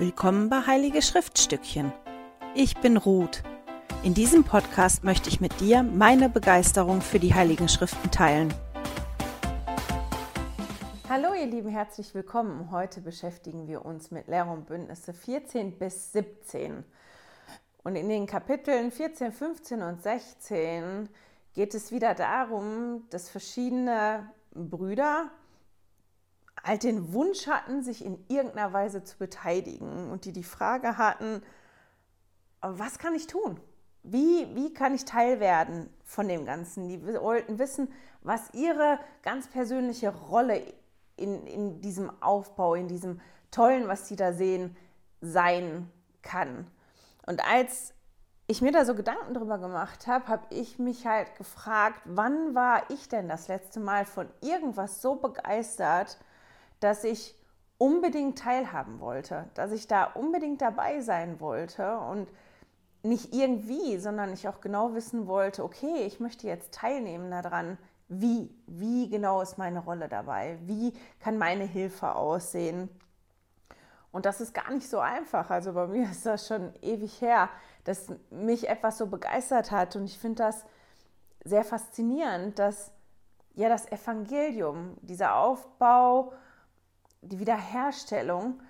Willkommen bei Heilige Schriftstückchen. Ich bin Ruth. In diesem Podcast möchte ich mit dir meine Begeisterung für die Heiligen Schriften teilen. Hallo ihr Lieben, herzlich willkommen. Heute beschäftigen wir uns mit Lehre und Bündnisse 14 bis 17. Und in den Kapiteln 14, 15 und 16 geht es wieder darum, dass verschiedene Brüder halt den Wunsch hatten, sich in irgendeiner Weise zu beteiligen und die die Frage hatten, was kann ich tun? Wie, wie kann ich Teil werden von dem Ganzen? Die wollten wissen, was ihre ganz persönliche Rolle in, in diesem Aufbau, in diesem Tollen, was sie da sehen, sein kann. Und als ich mir da so Gedanken drüber gemacht habe, habe ich mich halt gefragt, wann war ich denn das letzte Mal von irgendwas so begeistert, dass ich unbedingt teilhaben wollte, dass ich da unbedingt dabei sein wollte und nicht irgendwie, sondern ich auch genau wissen wollte, okay, ich möchte jetzt teilnehmen daran, wie, wie genau ist meine Rolle dabei, wie kann meine Hilfe aussehen. Und das ist gar nicht so einfach. Also bei mir ist das schon ewig her, dass mich etwas so begeistert hat. Und ich finde das sehr faszinierend, dass ja das Evangelium, dieser Aufbau, die Wiederherstellung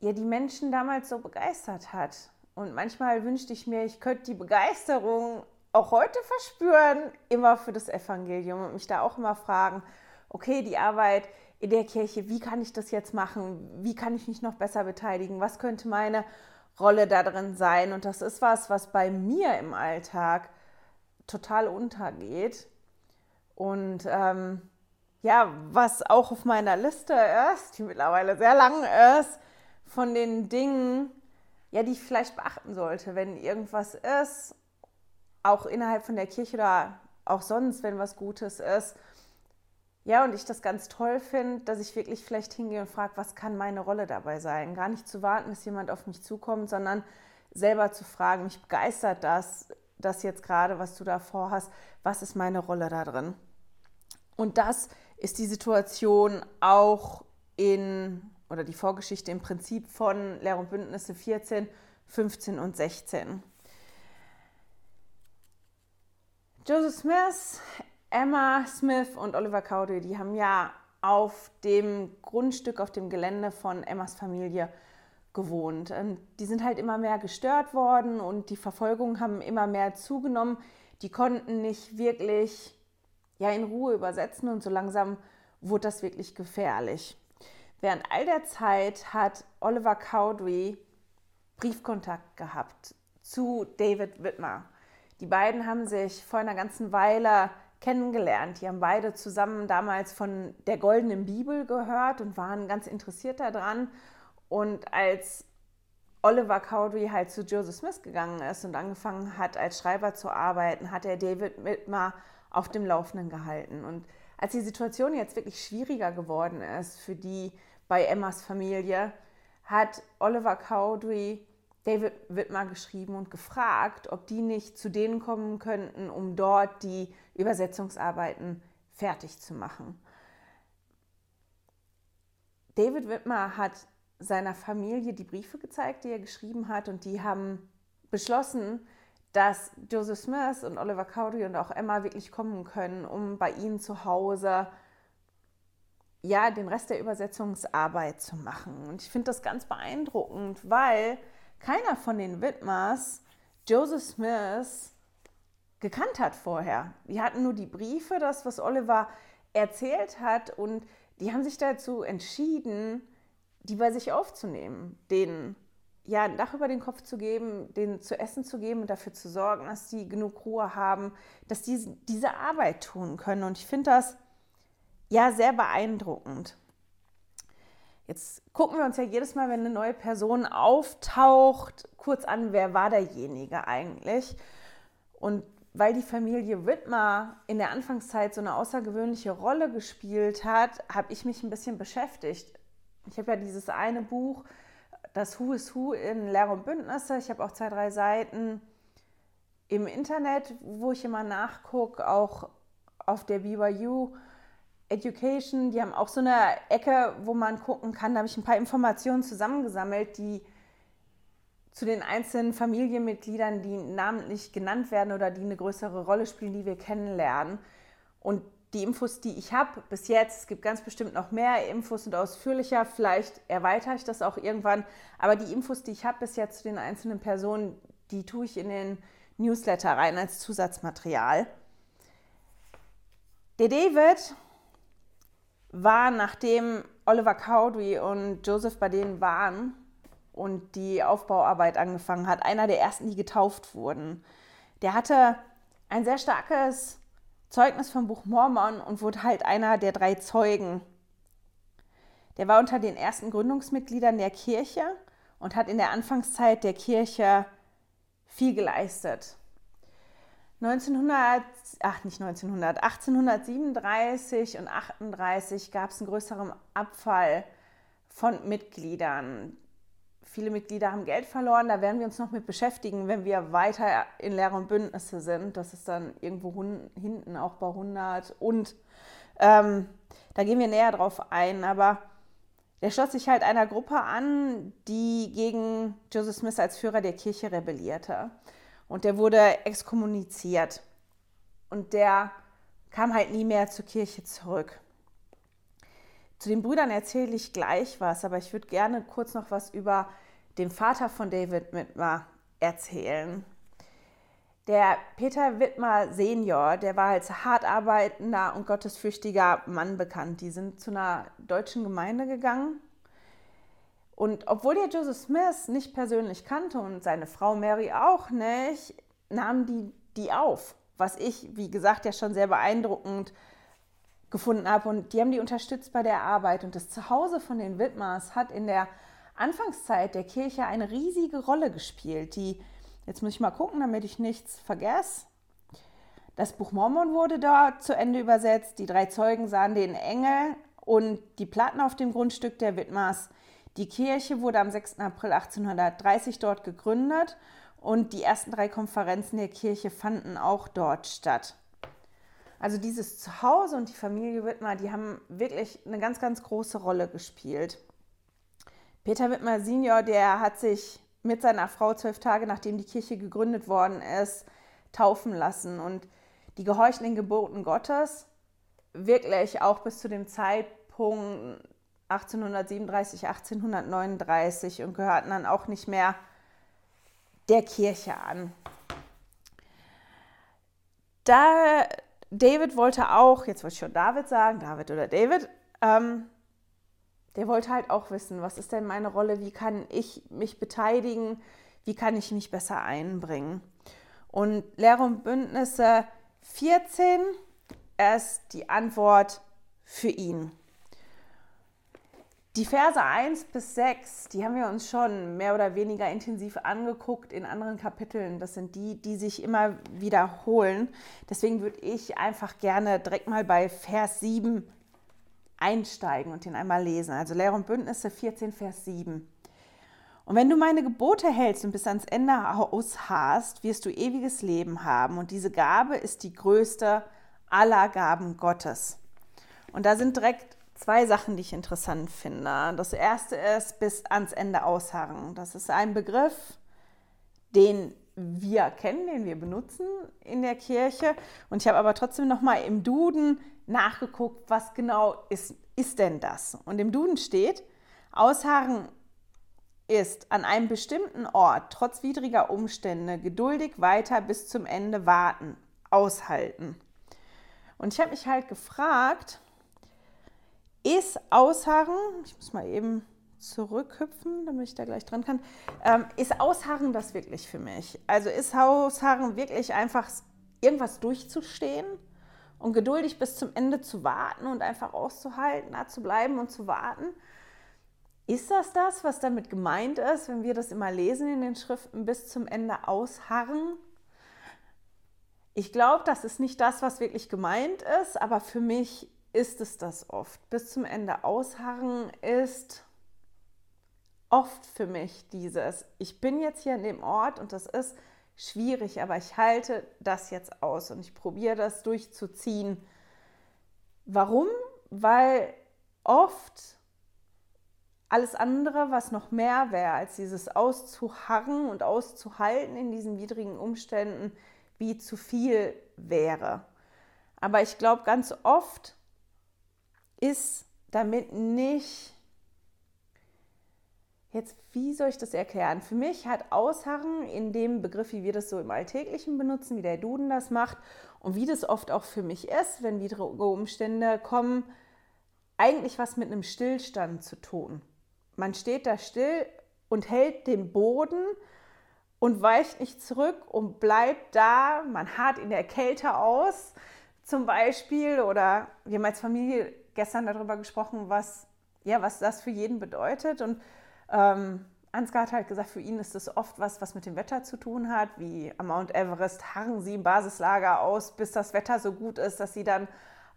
ja die Menschen damals so begeistert hat. Und manchmal wünschte ich mir, ich könnte die Begeisterung auch heute verspüren, immer für das Evangelium und mich da auch immer fragen, okay, die Arbeit in der Kirche, wie kann ich das jetzt machen? Wie kann ich mich noch besser beteiligen? Was könnte meine Rolle da drin sein? Und das ist was, was bei mir im Alltag total untergeht. Und ähm, ja, was auch auf meiner Liste ist, die mittlerweile sehr lang ist, von den Dingen, ja, die ich vielleicht beachten sollte, wenn irgendwas ist, auch innerhalb von der Kirche oder auch sonst, wenn was Gutes ist. Ja, und ich das ganz toll finde, dass ich wirklich vielleicht hingehe und frage, was kann meine Rolle dabei sein? Gar nicht zu warten, bis jemand auf mich zukommt, sondern selber zu fragen, mich begeistert das, das jetzt gerade, was du da vorhast, was ist meine Rolle da drin? Und das ist die Situation auch in, oder die Vorgeschichte im Prinzip von Lehr- und Bündnisse 14, 15 und 16. Joseph Smith, Emma Smith und Oliver Cowdery, die haben ja auf dem Grundstück, auf dem Gelände von Emmas Familie gewohnt. Und die sind halt immer mehr gestört worden und die Verfolgungen haben immer mehr zugenommen. Die konnten nicht wirklich ja in Ruhe übersetzen und so langsam wurde das wirklich gefährlich. Während all der Zeit hat Oliver Cowdery Briefkontakt gehabt zu David Whitmer. Die beiden haben sich vor einer ganzen Weile kennengelernt. Die haben beide zusammen damals von der Goldenen Bibel gehört und waren ganz interessiert daran. Und als Oliver Cowdery halt zu Joseph Smith gegangen ist und angefangen hat, als Schreiber zu arbeiten, hat er David Whitmer auf dem Laufenden gehalten. Und als die Situation jetzt wirklich schwieriger geworden ist für die bei Emmas Familie, hat Oliver Cowdery David Whitmer geschrieben und gefragt, ob die nicht zu denen kommen könnten, um dort die Übersetzungsarbeiten fertig zu machen. David Whitmer hat seiner Familie die Briefe gezeigt, die er geschrieben hat, und die haben beschlossen, dass Joseph Smith und Oliver Cowdery und auch Emma wirklich kommen können, um bei ihnen zu Hause ja, den Rest der Übersetzungsarbeit zu machen. Und ich finde das ganz beeindruckend, weil keiner von den Widmers Joseph Smith gekannt hat vorher. Die hatten nur die Briefe, das, was Oliver erzählt hat, und die haben sich dazu entschieden, die bei sich aufzunehmen, den ja, ein Dach über den Kopf zu geben, denen zu essen zu geben und dafür zu sorgen, dass sie genug Ruhe haben, dass die diese Arbeit tun können. Und ich finde das ja sehr beeindruckend. Jetzt gucken wir uns ja jedes Mal, wenn eine neue Person auftaucht, kurz an, wer war derjenige eigentlich. Und weil die Familie Whitmer in der Anfangszeit so eine außergewöhnliche Rolle gespielt hat, habe ich mich ein bisschen beschäftigt. Ich habe ja dieses eine Buch, das Who is Who in Lehre und Bündnisse. Ich habe auch zwei, drei Seiten im Internet, wo ich immer nachgucke, auch auf der BYU Education, die haben auch so eine Ecke, wo man gucken kann. Da habe ich ein paar Informationen zusammengesammelt, die zu den einzelnen Familienmitgliedern, die namentlich genannt werden oder die eine größere Rolle spielen, die wir kennenlernen. Und die Infos, die ich habe bis jetzt, es gibt ganz bestimmt noch mehr Infos und ausführlicher, vielleicht erweitere ich das auch irgendwann, aber die Infos, die ich habe bis jetzt zu den einzelnen Personen, die tue ich in den Newsletter rein als Zusatzmaterial. Der David war, nachdem Oliver Cowdery und Joseph bei denen waren und die Aufbauarbeit angefangen hat, einer der ersten, die getauft wurden. Der hatte ein sehr starkes Zeugnis vom Buch Mormon und wurde halt einer der drei Zeugen. Der war unter den ersten Gründungsmitgliedern der Kirche und hat in der Anfangszeit der Kirche viel geleistet. 1900, ach nicht 1900, 1837 und 38 gab es einen größeren Abfall von Mitgliedern viele Mitglieder haben Geld verloren. Da werden wir uns noch mit beschäftigen, wenn wir weiter in Lehre und Bündnisse sind. Das ist dann irgendwo hinten auch bei 100. Und ähm, da gehen wir näher drauf ein. Aber der schloss sich halt einer Gruppe an, die gegen Joseph Smith als Führer der Kirche rebellierte. Und der wurde exkommuniziert. Und der kam halt nie mehr zur Kirche zurück. Zu den Brüdern erzähle ich gleich was, aber ich würde gerne kurz noch was über den Vater von David Wittmer erzählen. Der Peter Wittmer Senior, der war als hart arbeitender und gottesfürchtiger Mann bekannt. Die sind zu einer deutschen Gemeinde gegangen. Und obwohl der Joseph Smith nicht persönlich kannte und seine Frau Mary auch nicht, nahmen die die auf. Was ich, wie gesagt, ja schon sehr beeindruckend gefunden habe. Und die haben die unterstützt bei der Arbeit. Und das Zuhause von den Widmers hat in der Anfangszeit der Kirche eine riesige Rolle gespielt. Die, jetzt muss ich mal gucken, damit ich nichts vergesse. Das Buch Mormon wurde dort zu Ende übersetzt. Die drei Zeugen sahen den Engel und die Platten auf dem Grundstück der Widmers. Die Kirche wurde am 6. April 1830 dort gegründet und die ersten drei Konferenzen der Kirche fanden auch dort statt. Also dieses Zuhause und die Familie Wittmer, die haben wirklich eine ganz, ganz große Rolle gespielt. Peter Wittmer Senior, der hat sich mit seiner Frau zwölf Tage nachdem die Kirche gegründet worden ist, taufen lassen. Und die gehorchten den Geboten Gottes wirklich auch bis zu dem Zeitpunkt 1837, 1839 und gehörten dann auch nicht mehr der Kirche an. Da David wollte auch, jetzt wollte ich schon David sagen, David oder David, ähm, der wollte halt auch wissen, was ist denn meine Rolle, wie kann ich mich beteiligen, wie kann ich mich besser einbringen. Und Lehre und Bündnisse 14 ist die Antwort für ihn. Die Verse 1 bis 6, die haben wir uns schon mehr oder weniger intensiv angeguckt in anderen Kapiteln. Das sind die, die sich immer wiederholen. Deswegen würde ich einfach gerne direkt mal bei Vers 7 einsteigen und den einmal lesen. Also Lehre und Bündnisse 14, Vers 7. Und wenn du meine Gebote hältst und bis ans Ende ausharrst, wirst du ewiges Leben haben. Und diese Gabe ist die größte aller Gaben Gottes. Und da sind direkt zwei Sachen, die ich interessant finde. Das erste ist bis ans Ende ausharren. Das ist ein Begriff, den wir kennen, den wir benutzen in der Kirche. Und ich habe aber trotzdem noch mal im Duden nachgeguckt, was genau ist, ist denn das? Und im Duden steht, ausharren ist an einem bestimmten Ort trotz widriger Umstände geduldig weiter bis zum Ende warten, aushalten. Und ich habe mich halt gefragt, ist Ausharren, ich muss mal eben zurückhüpfen, damit ich da gleich dran kann, ähm, ist Ausharren das wirklich für mich? Also ist Ausharren wirklich einfach irgendwas durchzustehen und geduldig bis zum Ende zu warten und einfach auszuhalten, da zu bleiben und zu warten? Ist das das, was damit gemeint ist, wenn wir das immer lesen in den Schriften, bis zum Ende ausharren? Ich glaube, das ist nicht das, was wirklich gemeint ist, aber für mich ist es das oft. Bis zum Ende ausharren ist oft für mich dieses, ich bin jetzt hier an dem Ort und das ist schwierig, aber ich halte das jetzt aus und ich probiere das durchzuziehen. Warum? weil oft alles andere, was noch mehr wäre, als dieses auszuharren und auszuhalten in diesen widrigen Umständen, wie zu viel wäre. Aber ich glaube, ganz oft ist damit nicht, jetzt, wie soll ich das erklären? Für mich hat Ausharren in dem Begriff, wie wir das so im Alltäglichen benutzen, wie der Duden das macht und wie das oft auch für mich ist, wenn widrige Umstände kommen, eigentlich was mit einem Stillstand zu tun. Man steht da still und hält den Boden und weicht nicht zurück und bleibt da. Man hart in der Kälte aus, zum Beispiel. Oder wir haben als Familie gestern darüber gesprochen, was, ja, was das für jeden bedeutet. Und ähm, Ansgar hat halt gesagt, für ihn ist das oft was, was mit dem Wetter zu tun hat, wie am Mount Everest harren sie im Basislager aus, bis das Wetter so gut ist, dass sie dann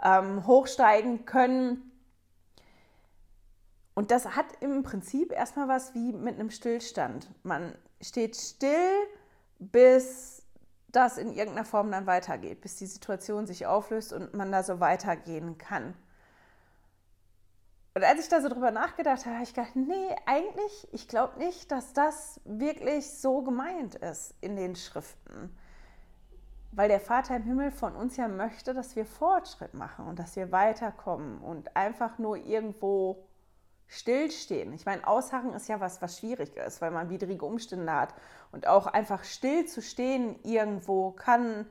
ähm, hochsteigen können. Und das hat im Prinzip erstmal was wie mit einem Stillstand. Man steht still, bis das in irgendeiner Form dann weitergeht, bis die Situation sich auflöst und man da so weitergehen kann. Und als ich da so drüber nachgedacht habe, habe ich gedacht, nee, eigentlich, ich glaube nicht, dass das wirklich so gemeint ist in den Schriften. Weil der Vater im Himmel von uns ja möchte, dass wir Fortschritt machen und dass wir weiterkommen und einfach nur irgendwo stillstehen. Ich meine, Ausharren ist ja was, was schwierig ist, weil man widrige Umstände hat. Und auch einfach still zu stehen irgendwo kann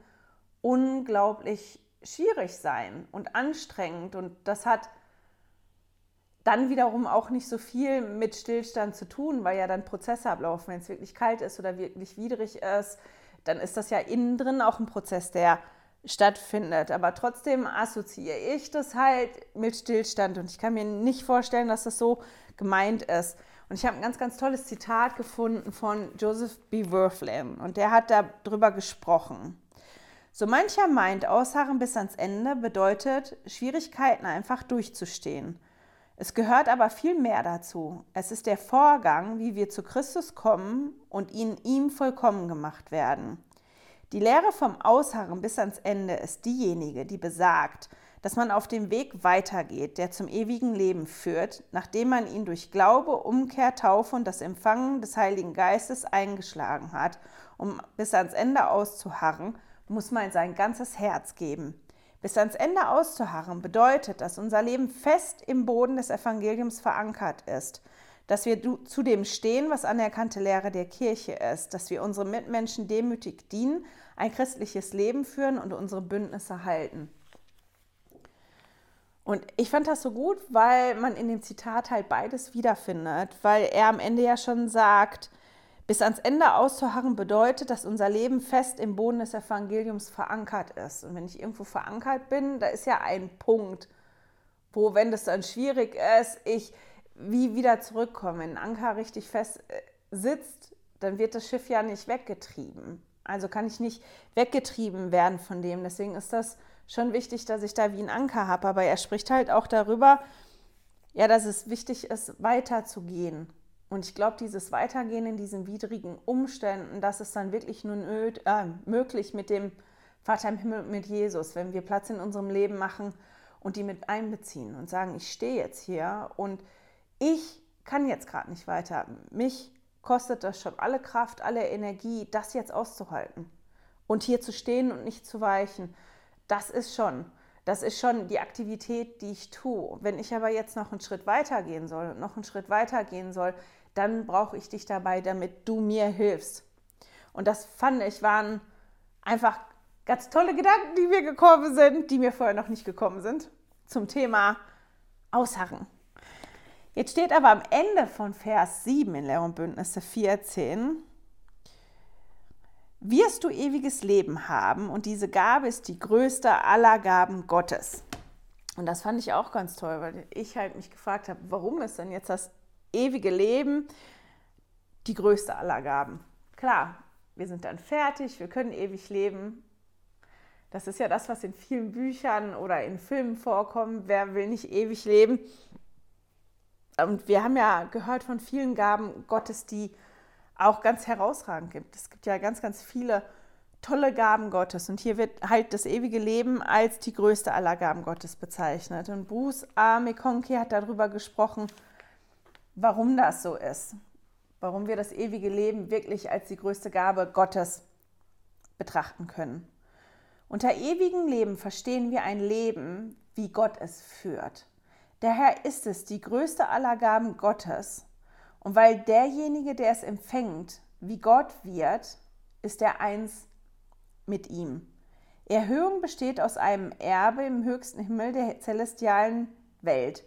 unglaublich schwierig sein und anstrengend. Und das hat dann wiederum auch nicht so viel mit Stillstand zu tun, weil ja dann Prozesse ablaufen. Wenn es wirklich kalt ist oder wirklich widrig ist, dann ist das ja innen drin auch ein Prozess, der stattfindet. Aber trotzdem assoziiere ich das halt mit Stillstand und ich kann mir nicht vorstellen, dass das so gemeint ist. Und ich habe ein ganz, ganz tolles Zitat gefunden von Joseph B. Worthlam und der hat darüber gesprochen. So mancher meint, ausharren bis ans Ende bedeutet, Schwierigkeiten einfach durchzustehen. Es gehört aber viel mehr dazu. Es ist der Vorgang, wie wir zu Christus kommen und in ihm vollkommen gemacht werden. Die Lehre vom Ausharren bis ans Ende ist diejenige, die besagt, dass man auf dem Weg weitergeht, der zum ewigen Leben führt, nachdem man ihn durch Glaube, Umkehr, Taufe und das Empfangen des Heiligen Geistes eingeschlagen hat. Um bis ans Ende auszuharren, muss man sein ganzes Herz geben. Bis ans Ende auszuharren bedeutet, dass unser Leben fest im Boden des Evangeliums verankert ist. Dass wir zu dem stehen, was anerkannte Lehre der Kirche ist, dass wir unsere Mitmenschen demütig dienen, ein christliches Leben führen und unsere Bündnisse halten. Und ich fand das so gut, weil man in dem Zitat halt beides wiederfindet, weil er am Ende ja schon sagt, bis ans Ende auszuharren bedeutet, dass unser Leben fest im Boden des Evangeliums verankert ist. Und wenn ich irgendwo verankert bin, da ist ja ein Punkt, wo, wenn das dann schwierig ist, ich wie wieder zurückkommen. Wenn ein Anker richtig fest äh, sitzt, dann wird das Schiff ja nicht weggetrieben. Also kann ich nicht weggetrieben werden von dem. Deswegen ist das schon wichtig, dass ich da wie ein Anker habe. Aber er spricht halt auch darüber, ja, dass es wichtig ist, weiterzugehen. Und ich glaube, dieses Weitergehen in diesen widrigen Umständen, das ist dann wirklich nur nöt, äh, möglich mit dem Vater im Himmel, mit Jesus, wenn wir Platz in unserem Leben machen und die mit einbeziehen und sagen, ich stehe jetzt hier und ich kann jetzt gerade nicht weiter. Mich kostet das schon alle Kraft, alle Energie, das jetzt auszuhalten. Und hier zu stehen und nicht zu weichen, das ist schon, das ist schon die Aktivität, die ich tue. Wenn ich aber jetzt noch einen Schritt weiter gehen soll und noch einen Schritt weiter gehen soll, dann brauche ich dich dabei, damit du mir hilfst. Und das fand ich waren einfach ganz tolle Gedanken, die mir gekommen sind, die mir vorher noch nicht gekommen sind, zum Thema Ausharren. Jetzt steht aber am Ende von Vers 7 in Lehr und Bündnisse 14, wirst du ewiges Leben haben und diese Gabe ist die größte aller Gaben Gottes. Und das fand ich auch ganz toll, weil ich halt mich gefragt habe, warum ist denn jetzt das ewige Leben die größte aller Gaben? Klar, wir sind dann fertig, wir können ewig leben. Das ist ja das, was in vielen Büchern oder in Filmen vorkommt. Wer will nicht ewig leben? Und wir haben ja gehört von vielen Gaben Gottes, die auch ganz herausragend gibt. Es gibt ja ganz, ganz viele tolle Gaben Gottes. Und hier wird halt das ewige Leben als die größte aller Gaben Gottes bezeichnet. Und Bruce A. McConkie hat darüber gesprochen, warum das so ist. Warum wir das ewige Leben wirklich als die größte Gabe Gottes betrachten können. Unter ewigem Leben verstehen wir ein Leben, wie Gott es führt. Daher ist es die größte aller Gaben Gottes. Und weil derjenige, der es empfängt, wie Gott wird, ist er eins mit ihm. Erhöhung besteht aus einem Erbe im höchsten Himmel der celestialen Welt.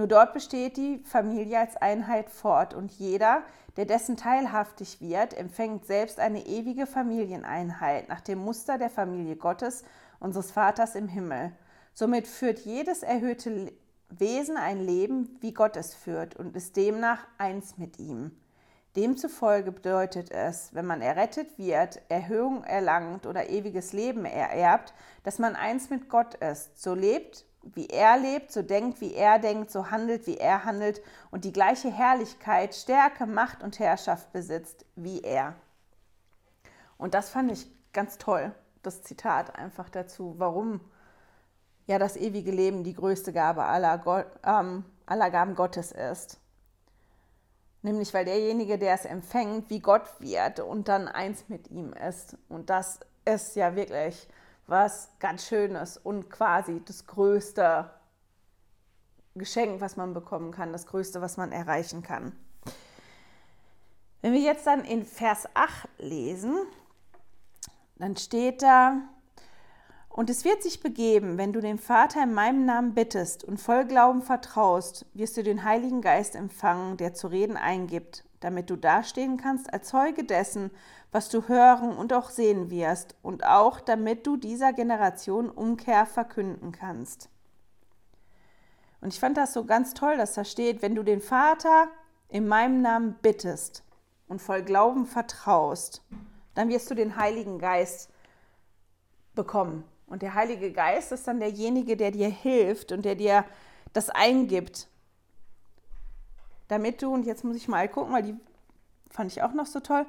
Nur dort besteht die Familie als Einheit fort und jeder, der dessen teilhaftig wird, empfängt selbst eine ewige Familieneinheit nach dem Muster der Familie Gottes, unseres Vaters im Himmel. Somit führt jedes erhöhte Wesen ein Leben, wie Gott es führt und ist demnach eins mit ihm. Demzufolge bedeutet es, wenn man errettet wird, Erhöhung erlangt oder ewiges Leben ererbt, dass man eins mit Gott ist, so lebt, wie er lebt, so denkt, wie er denkt, so handelt, wie er handelt und die gleiche Herrlichkeit, Stärke, Macht und Herrschaft besitzt wie er. Und das fand ich ganz toll, das Zitat einfach dazu, warum ja das ewige Leben die größte Gabe aller, Gott, ähm, aller Gaben Gottes ist. Nämlich weil derjenige, der es empfängt, wie Gott wird und dann eins mit ihm ist. Und das ist ja wirklich was ganz Schönes und quasi das größte Geschenk, was man bekommen kann, das größte, was man erreichen kann. Wenn wir jetzt dann in Vers 8 lesen, dann steht da, und es wird sich begeben, wenn du den Vater in meinem Namen bittest und voll Glauben vertraust, wirst du den Heiligen Geist empfangen, der zu reden eingibt, damit du dastehen kannst als Zeuge dessen, was du hören und auch sehen wirst, und auch damit du dieser Generation Umkehr verkünden kannst. Und ich fand das so ganz toll, dass da steht, wenn du den Vater in meinem Namen bittest und voll Glauben vertraust, dann wirst du den Heiligen Geist bekommen. Und der Heilige Geist ist dann derjenige, der dir hilft und der dir das eingibt. Damit du, und jetzt muss ich mal gucken, weil die fand ich auch noch so toll,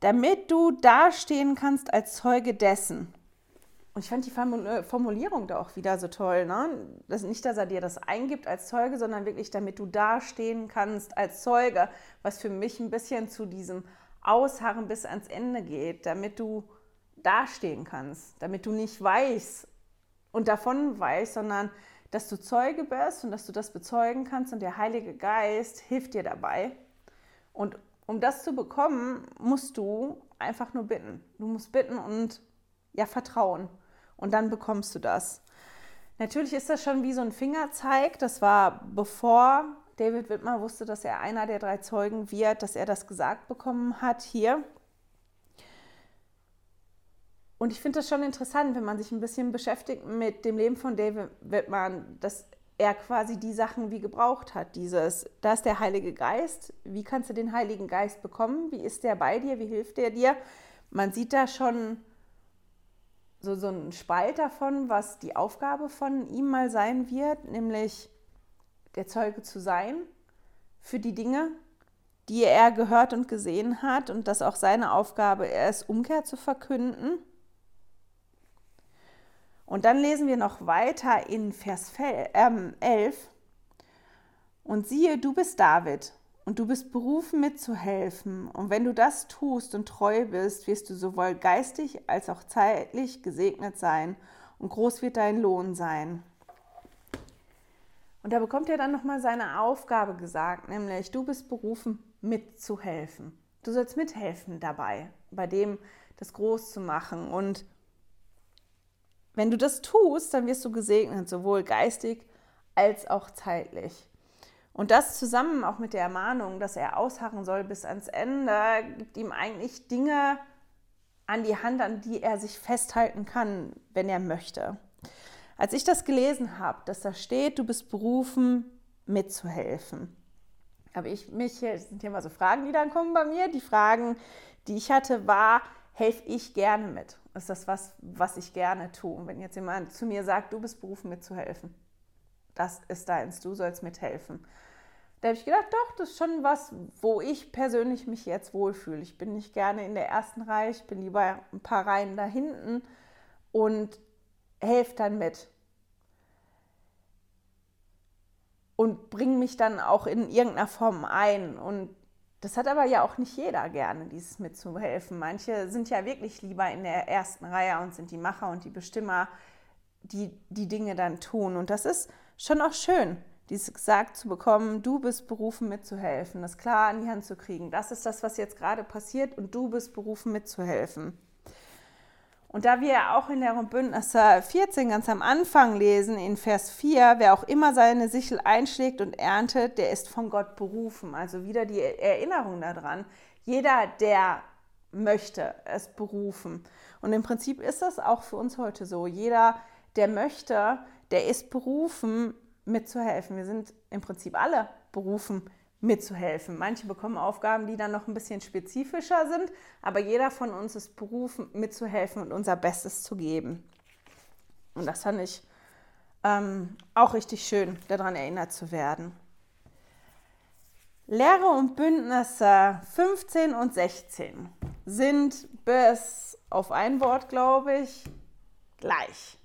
damit du dastehen kannst als Zeuge dessen. Und ich fand die äh, Formulierung da auch wieder so toll. Ne? Das nicht, dass er dir das eingibt als Zeuge, sondern wirklich, damit du dastehen kannst als Zeuge, was für mich ein bisschen zu diesem Ausharren bis ans Ende geht, damit du dastehen kannst, damit du nicht weißt und davon weißt, sondern dass du Zeuge bist und dass du das bezeugen kannst und der Heilige Geist hilft dir dabei. Und um das zu bekommen, musst du einfach nur bitten. Du musst bitten und ja vertrauen und dann bekommst du das. Natürlich ist das schon wie so ein Fingerzeig. Das war bevor David Wittmer wusste, dass er einer der drei Zeugen wird, dass er das gesagt bekommen hat hier. Und ich finde das schon interessant, wenn man sich ein bisschen beschäftigt mit dem Leben von David Wittmann, dass er quasi die Sachen wie gebraucht hat. Dieses, da ist der Heilige Geist. Wie kannst du den Heiligen Geist bekommen? Wie ist der bei dir? Wie hilft der dir? Man sieht da schon so, so einen Spalt davon, was die Aufgabe von ihm mal sein wird, nämlich der Zeuge zu sein für die Dinge, die er gehört und gesehen hat und dass auch seine Aufgabe ist, Umkehr zu verkünden und dann lesen wir noch weiter in Vers 11. Ähm, und siehe, du bist David und du bist berufen mitzuhelfen. Und wenn du das tust und treu bist, wirst du sowohl geistig als auch zeitlich gesegnet sein. Und groß wird dein Lohn sein. Und da bekommt er dann nochmal seine Aufgabe gesagt, nämlich du bist berufen mitzuhelfen. Du sollst mithelfen dabei, bei dem das groß zu machen. Und wenn du das tust, dann wirst du gesegnet, sowohl geistig als auch zeitlich. Und das zusammen auch mit der Ermahnung, dass er ausharren soll bis ans Ende, gibt ihm eigentlich Dinge an die Hand, an die er sich festhalten kann, wenn er möchte. Als ich das gelesen habe, dass da steht, du bist berufen, mitzuhelfen, habe ich mich, das sind hier mal so Fragen, die dann kommen bei mir. Die Fragen, die ich hatte, war, helfe ich gerne mit? Ist das was, was ich gerne tue? Und wenn jetzt jemand zu mir sagt, du bist berufen mitzuhelfen, das ist deins, du sollst mithelfen. Da habe ich gedacht, doch, das ist schon was, wo ich persönlich mich jetzt wohlfühle. Ich bin nicht gerne in der ersten Reihe, ich bin lieber ein paar Reihen da hinten und helfe dann mit. Und bringe mich dann auch in irgendeiner Form ein. Und das hat aber ja auch nicht jeder gerne, dieses mitzuhelfen. Manche sind ja wirklich lieber in der ersten Reihe und sind die Macher und die Bestimmer, die die Dinge dann tun. Und das ist schon auch schön dieses gesagt zu bekommen, du bist berufen mitzuhelfen, das klar an die Hand zu kriegen. Das ist das, was jetzt gerade passiert und du bist berufen mitzuhelfen. Und da wir auch in der Bündnisse 14 ganz am Anfang lesen, in Vers 4, wer auch immer seine Sichel einschlägt und erntet, der ist von Gott berufen. Also wieder die Erinnerung daran. Jeder, der möchte, ist berufen. Und im Prinzip ist das auch für uns heute so. Jeder, der möchte, der ist berufen, mitzuhelfen. Wir sind im Prinzip alle berufen, mitzuhelfen. Manche bekommen Aufgaben, die dann noch ein bisschen spezifischer sind, aber jeder von uns ist berufen, mitzuhelfen und unser Bestes zu geben. Und das fand ich ähm, auch richtig schön, daran erinnert zu werden. Lehre und Bündnisse 15 und 16 sind bis auf ein Wort, glaube ich, gleich.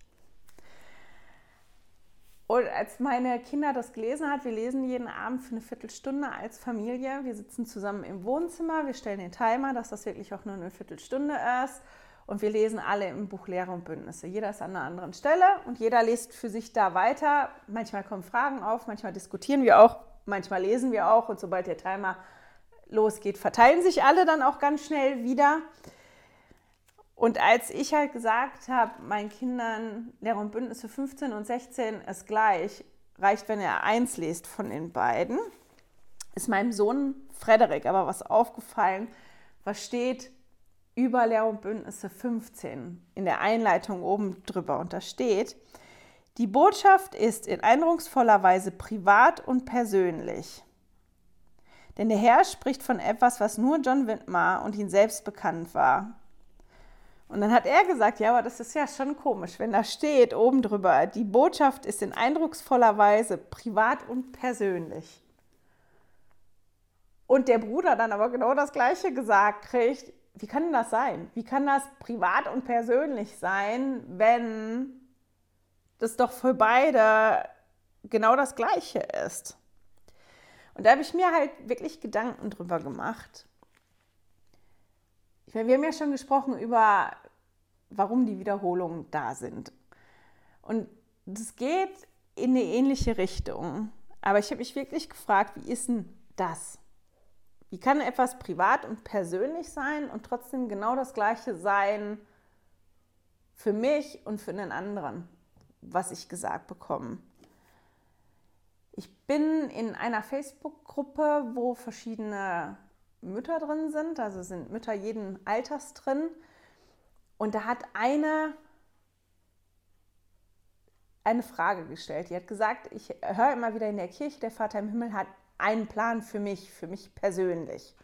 Und als meine Kinder das gelesen hat, wir lesen jeden Abend für eine Viertelstunde als Familie. Wir sitzen zusammen im Wohnzimmer, wir stellen den Timer, dass das wirklich auch nur eine Viertelstunde ist. Und wir lesen alle im Buch Lehre und Bündnisse. Jeder ist an einer anderen Stelle und jeder liest für sich da weiter. Manchmal kommen Fragen auf, manchmal diskutieren wir auch, manchmal lesen wir auch. Und sobald der Timer losgeht, verteilen sich alle dann auch ganz schnell wieder. Und als ich halt gesagt habe, meinen Kindern, Lehrer und Bündnisse 15 und 16 ist gleich, reicht, wenn er eins liest von den beiden, ist meinem Sohn Frederik aber was aufgefallen, was steht über Lehrer und Bündnisse 15 in der Einleitung oben drüber. Und da steht, die Botschaft ist in eindrucksvoller Weise privat und persönlich. Denn der Herr spricht von etwas, was nur John Windmar und ihn selbst bekannt war. Und dann hat er gesagt, ja, aber das ist ja schon komisch, wenn da steht oben drüber, die Botschaft ist in eindrucksvoller Weise privat und persönlich. Und der Bruder dann aber genau das Gleiche gesagt kriegt, wie kann denn das sein? Wie kann das privat und persönlich sein, wenn das doch für beide genau das Gleiche ist? Und da habe ich mir halt wirklich Gedanken drüber gemacht. Ich meine, wir haben ja schon gesprochen über, warum die Wiederholungen da sind. Und das geht in eine ähnliche Richtung. Aber ich habe mich wirklich gefragt, wie ist denn das? Wie kann etwas privat und persönlich sein und trotzdem genau das Gleiche sein für mich und für den anderen, was ich gesagt bekomme? Ich bin in einer Facebook-Gruppe, wo verschiedene Mütter drin sind, also sind Mütter jeden Alters drin. Und da hat eine eine Frage gestellt. Die hat gesagt, ich höre immer wieder in der Kirche, der Vater im Himmel hat einen Plan für mich, für mich persönlich.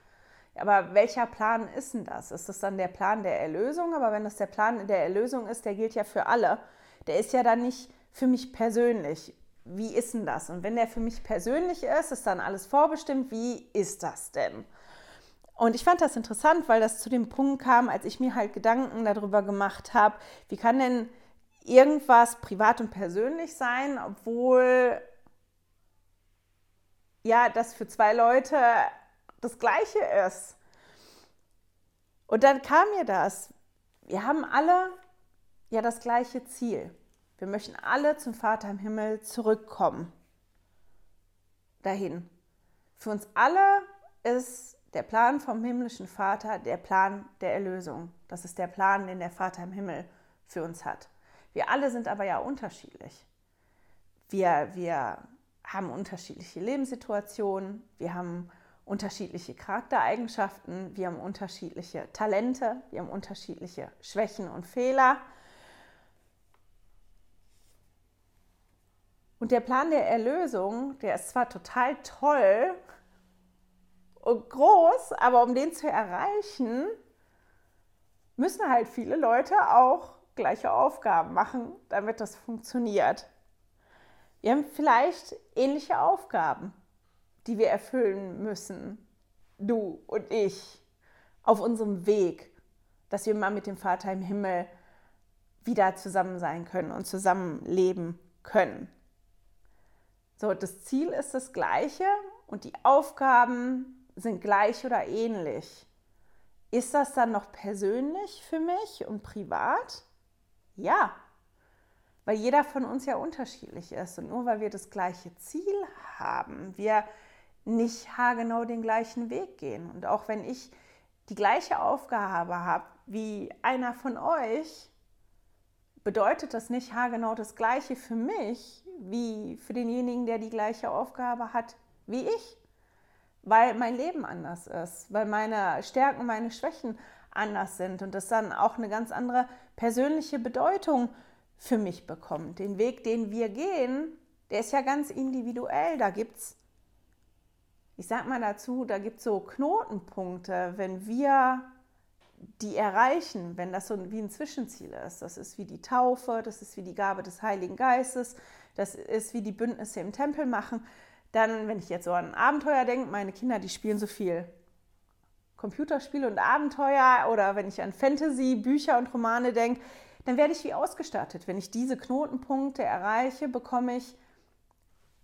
Aber welcher Plan ist denn das? Ist das dann der Plan der Erlösung? Aber wenn das der Plan der Erlösung ist, der gilt ja für alle. Der ist ja dann nicht für mich persönlich. Wie ist denn das? Und wenn der für mich persönlich ist, ist dann alles vorbestimmt. Wie ist das denn? Und ich fand das interessant, weil das zu dem Punkt kam, als ich mir halt Gedanken darüber gemacht habe, wie kann denn irgendwas privat und persönlich sein, obwohl ja, das für zwei Leute das gleiche ist. Und dann kam mir das. Wir haben alle ja das gleiche Ziel. Wir möchten alle zum Vater im Himmel zurückkommen. Dahin. Für uns alle ist der Plan vom himmlischen Vater, der Plan der Erlösung. Das ist der Plan, den der Vater im Himmel für uns hat. Wir alle sind aber ja unterschiedlich. Wir, wir haben unterschiedliche Lebenssituationen, wir haben unterschiedliche Charaktereigenschaften, wir haben unterschiedliche Talente, wir haben unterschiedliche Schwächen und Fehler. Und der Plan der Erlösung, der ist zwar total toll, groß, aber um den zu erreichen, müssen halt viele Leute auch gleiche Aufgaben machen, damit das funktioniert. Wir haben vielleicht ähnliche Aufgaben, die wir erfüllen müssen, du und ich, auf unserem Weg, dass wir mal mit dem Vater im Himmel wieder zusammen sein können und zusammen leben können. So, das Ziel ist das gleiche und die Aufgaben sind gleich oder ähnlich. Ist das dann noch persönlich für mich und privat? Ja, weil jeder von uns ja unterschiedlich ist und nur weil wir das gleiche Ziel haben, wir nicht haargenau den gleichen Weg gehen. Und auch wenn ich die gleiche Aufgabe habe wie einer von euch, bedeutet das nicht haargenau das gleiche für mich wie für denjenigen, der die gleiche Aufgabe hat wie ich, weil mein Leben anders ist, weil meine Stärken, meine Schwächen anders sind und das dann auch eine ganz andere persönliche Bedeutung für mich bekommt. Den Weg, den wir gehen, der ist ja ganz individuell. Da gibt es, ich sag mal dazu, da gibt es so Knotenpunkte, wenn wir die erreichen, wenn das so wie ein Zwischenziel ist. Das ist wie die Taufe, das ist wie die Gabe des Heiligen Geistes, das ist wie die Bündnisse im Tempel machen. Dann, wenn ich jetzt so an Abenteuer denke, meine Kinder, die spielen so viel Computerspiele und Abenteuer oder wenn ich an Fantasy, Bücher und Romane denke, dann werde ich wie ausgestattet. Wenn ich diese Knotenpunkte erreiche, bekomme ich,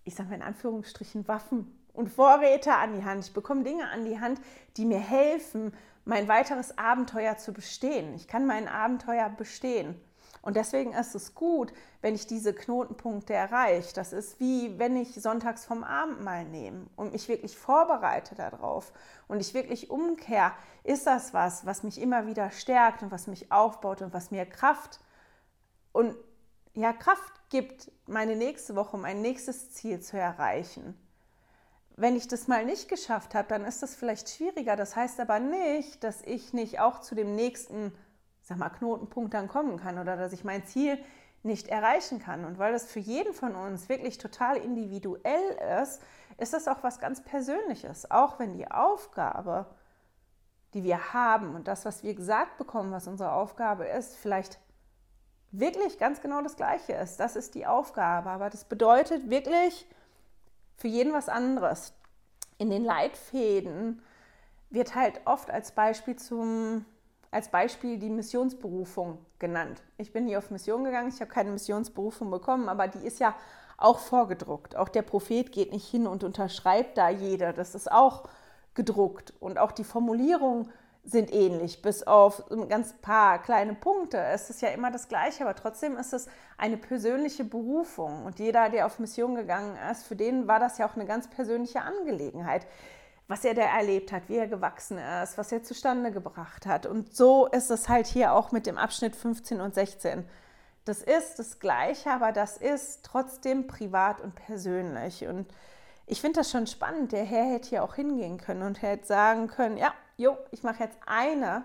ich sage mal in Anführungsstrichen, Waffen und Vorräte an die Hand. Ich bekomme Dinge an die Hand, die mir helfen, mein weiteres Abenteuer zu bestehen. Ich kann mein Abenteuer bestehen. Und deswegen ist es gut, wenn ich diese Knotenpunkte erreiche. Das ist wie wenn ich sonntags vom Abendmahl nehme und mich wirklich vorbereite darauf und ich wirklich umkehre. Ist das was, was mich immer wieder stärkt und was mich aufbaut und was mir Kraft und ja, Kraft gibt, meine nächste Woche, mein nächstes Ziel zu erreichen. Wenn ich das mal nicht geschafft habe, dann ist das vielleicht schwieriger. Das heißt aber nicht, dass ich nicht auch zu dem nächsten sag mal, Knotenpunkt dann kommen kann oder dass ich mein Ziel nicht erreichen kann. Und weil das für jeden von uns wirklich total individuell ist, ist das auch was ganz Persönliches. Auch wenn die Aufgabe, die wir haben und das, was wir gesagt bekommen, was unsere Aufgabe ist, vielleicht wirklich ganz genau das Gleiche ist. Das ist die Aufgabe. Aber das bedeutet wirklich für jeden was anderes. In den Leitfäden wird halt oft als Beispiel zum als Beispiel die Missionsberufung genannt. Ich bin hier auf Mission gegangen, ich habe keine Missionsberufung bekommen, aber die ist ja auch vorgedruckt. Auch der Prophet geht nicht hin und unterschreibt da jeder. Das ist auch gedruckt. Und auch die Formulierungen sind ähnlich, bis auf ein ganz paar kleine Punkte. Es ist ja immer das Gleiche, aber trotzdem ist es eine persönliche Berufung. Und jeder, der auf Mission gegangen ist, für den war das ja auch eine ganz persönliche Angelegenheit was er da erlebt hat, wie er gewachsen ist, was er zustande gebracht hat. Und so ist es halt hier auch mit dem Abschnitt 15 und 16. Das ist das Gleiche, aber das ist trotzdem privat und persönlich. Und ich finde das schon spannend. Der Herr hätte hier auch hingehen können und hätte sagen können, ja, jo, ich mache jetzt eine,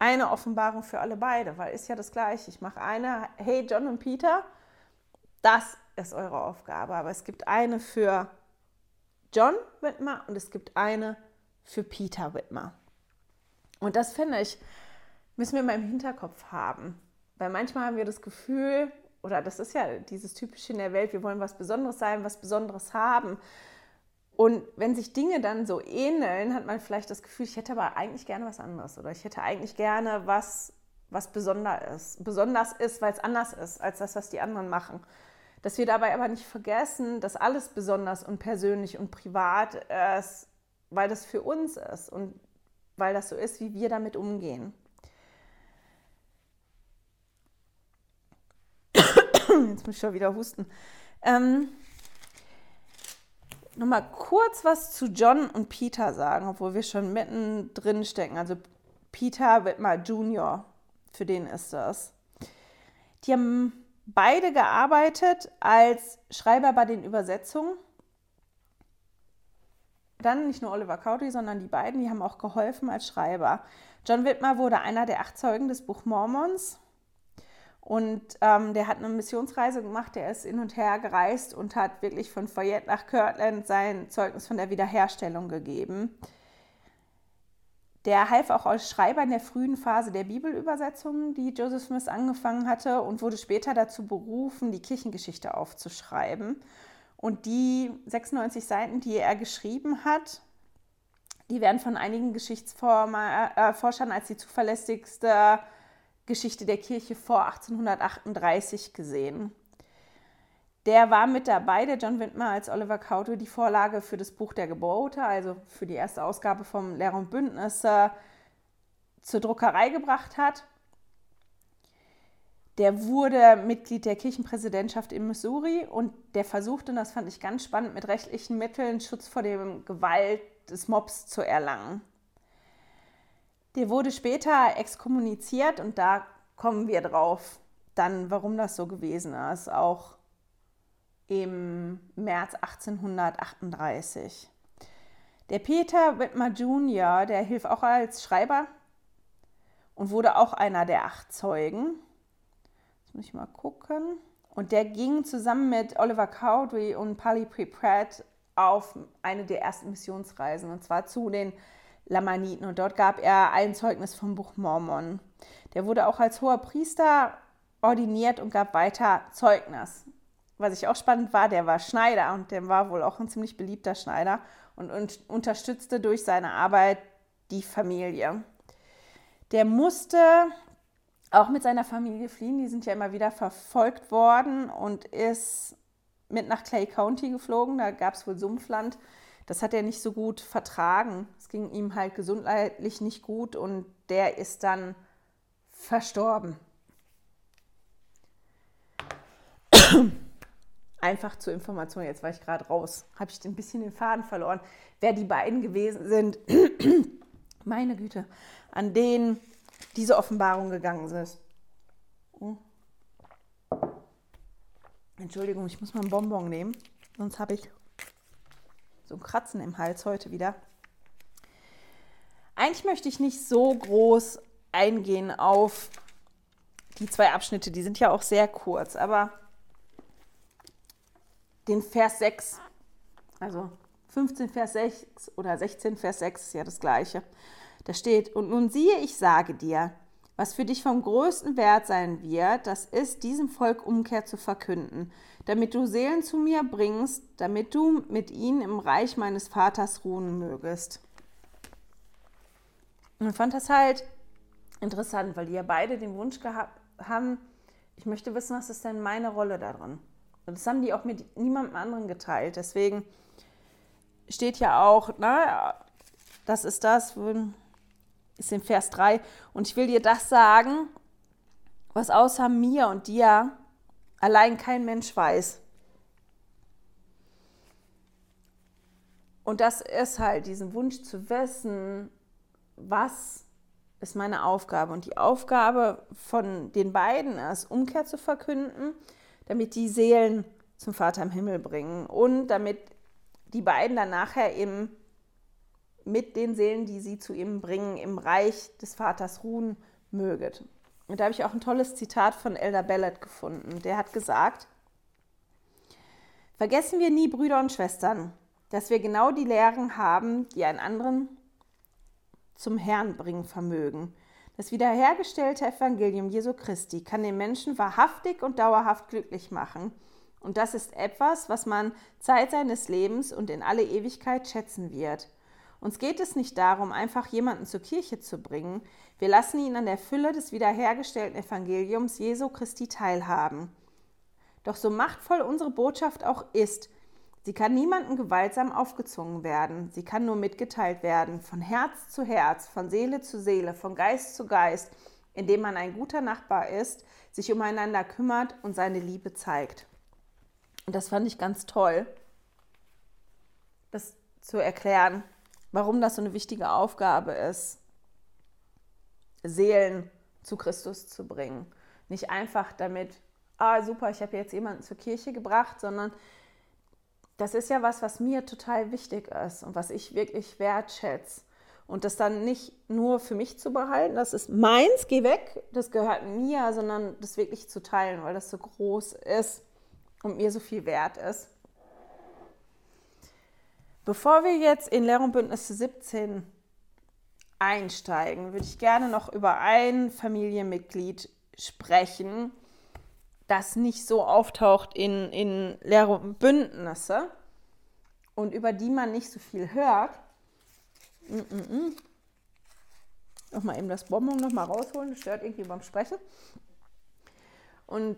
eine Offenbarung für alle beide, weil ist ja das Gleiche. Ich mache eine, hey John und Peter, das ist eure Aufgabe, aber es gibt eine für John Whitmer und es gibt eine für Peter Whitmer. Und das finde ich, müssen wir mal im Hinterkopf haben. Weil manchmal haben wir das Gefühl, oder das ist ja dieses Typische in der Welt, wir wollen was Besonderes sein, was Besonderes haben. Und wenn sich Dinge dann so ähneln, hat man vielleicht das Gefühl, ich hätte aber eigentlich gerne was anderes oder ich hätte eigentlich gerne was, was besonders ist. Besonders ist, weil es anders ist als das, was die anderen machen. Dass wir dabei aber nicht vergessen, dass alles besonders und persönlich und privat ist, weil das für uns ist und weil das so ist, wie wir damit umgehen. Jetzt muss ich schon wieder husten. Ähm, Nochmal kurz was zu John und Peter sagen, obwohl wir schon mittendrin stecken. Also Peter wird mal Junior, für den ist das. Die haben beide gearbeitet als Schreiber bei den Übersetzungen. Dann nicht nur Oliver Cowdery, sondern die beiden, die haben auch geholfen als Schreiber. John Whitmer wurde einer der acht Zeugen des Buch Mormons. Und ähm, der hat eine Missionsreise gemacht, der ist hin und her gereist und hat wirklich von Fayette nach Kirtland sein Zeugnis von der Wiederherstellung gegeben. Der half auch als Schreiber in der frühen Phase der Bibelübersetzungen, die Joseph Smith angefangen hatte und wurde später dazu berufen, die Kirchengeschichte aufzuschreiben. Und die 96 Seiten, die er geschrieben hat, die werden von einigen Geschichtsforschern als die zuverlässigste Geschichte der Kirche vor 1838 gesehen. Der war mit dabei, der John Windmer, als Oliver Cowdery die Vorlage für das Buch der Gebote, also für die erste Ausgabe vom Lehrer und Bündnisse, zur Druckerei gebracht hat. Der wurde Mitglied der Kirchenpräsidentschaft in Missouri und der versuchte, und das fand ich ganz spannend, mit rechtlichen Mitteln Schutz vor der Gewalt des Mobs zu erlangen. Der wurde später exkommuniziert und da kommen wir drauf, dann, warum das so gewesen ist, auch im März 1838. Der Peter Whitmer Jr., der hilft auch als Schreiber und wurde auch einer der acht Zeugen. Jetzt muss ich mal gucken. Und der ging zusammen mit Oliver Cowdery und Polly. Pratt auf eine der ersten Missionsreisen, und zwar zu den Lamaniten. Und dort gab er ein Zeugnis vom Buch Mormon. Der wurde auch als hoher Priester ordiniert und gab weiter Zeugnis. Was ich auch spannend war, der war Schneider und der war wohl auch ein ziemlich beliebter Schneider und, und unterstützte durch seine Arbeit die Familie. Der musste auch mit seiner Familie fliehen. Die sind ja immer wieder verfolgt worden und ist mit nach Clay County geflogen. Da gab es wohl Sumpfland. Das hat er nicht so gut vertragen. Es ging ihm halt gesundheitlich nicht gut und der ist dann verstorben. Einfach zur Information, jetzt war ich gerade raus, habe ich ein bisschen den Faden verloren, wer die beiden gewesen sind. Meine Güte, an denen diese Offenbarung gegangen ist. Oh. Entschuldigung, ich muss mal einen Bonbon nehmen, sonst habe ich so ein Kratzen im Hals heute wieder. Eigentlich möchte ich nicht so groß eingehen auf die zwei Abschnitte, die sind ja auch sehr kurz, aber den Vers 6, also 15 Vers 6 oder 16 Vers 6 ist ja das gleiche. Da steht, und nun siehe, ich sage dir, was für dich vom größten Wert sein wird, das ist, diesem Volk Umkehr zu verkünden, damit du Seelen zu mir bringst, damit du mit ihnen im Reich meines Vaters ruhen mögest. Und ich fand das halt interessant, weil die ja beide den Wunsch gehabt haben, ich möchte wissen, was ist denn meine Rolle darin? Das haben die auch mit niemandem anderen geteilt. Deswegen steht ja auch, na, das ist das, ist in Vers 3. Und ich will dir das sagen, was außer mir und dir allein kein Mensch weiß. Und das ist halt diesen Wunsch zu wissen, was ist meine Aufgabe. Und die Aufgabe von den beiden ist, Umkehr zu verkünden, damit die Seelen zum Vater im Himmel bringen und damit die beiden dann nachher eben mit den Seelen, die sie zu ihm bringen, im Reich des Vaters ruhen möget. Und da habe ich auch ein tolles Zitat von Elder Bellet gefunden. Der hat gesagt, vergessen wir nie, Brüder und Schwestern, dass wir genau die Lehren haben, die einen anderen zum Herrn bringen vermögen. Das wiederhergestellte Evangelium Jesu Christi kann den Menschen wahrhaftig und dauerhaft glücklich machen. Und das ist etwas, was man Zeit seines Lebens und in alle Ewigkeit schätzen wird. Uns geht es nicht darum, einfach jemanden zur Kirche zu bringen. Wir lassen ihn an der Fülle des wiederhergestellten Evangeliums Jesu Christi teilhaben. Doch so machtvoll unsere Botschaft auch ist, sie kann niemandem gewaltsam aufgezwungen werden. Sie kann nur mitgeteilt werden, von Herz zu Herz, von Seele zu Seele, von Geist zu Geist, indem man ein guter Nachbar ist, sich umeinander kümmert und seine Liebe zeigt. Und das fand ich ganz toll, das zu erklären warum das so eine wichtige Aufgabe ist, Seelen zu Christus zu bringen. Nicht einfach damit, ah super, ich habe jetzt jemanden zur Kirche gebracht, sondern das ist ja was, was mir total wichtig ist und was ich wirklich wertschätze. Und das dann nicht nur für mich zu behalten, das ist meins, geh weg, das gehört mir, sondern das wirklich zu teilen, weil das so groß ist und mir so viel wert ist. Bevor wir jetzt in Lehr- und Bündnisse 17 einsteigen, würde ich gerne noch über ein Familienmitglied sprechen, das nicht so auftaucht in, in Lehre und Bündnisse und über die man nicht so viel hört. Mm -mm -mm. Nochmal eben das Bonbon nochmal rausholen, das stört irgendwie beim Sprechen. Und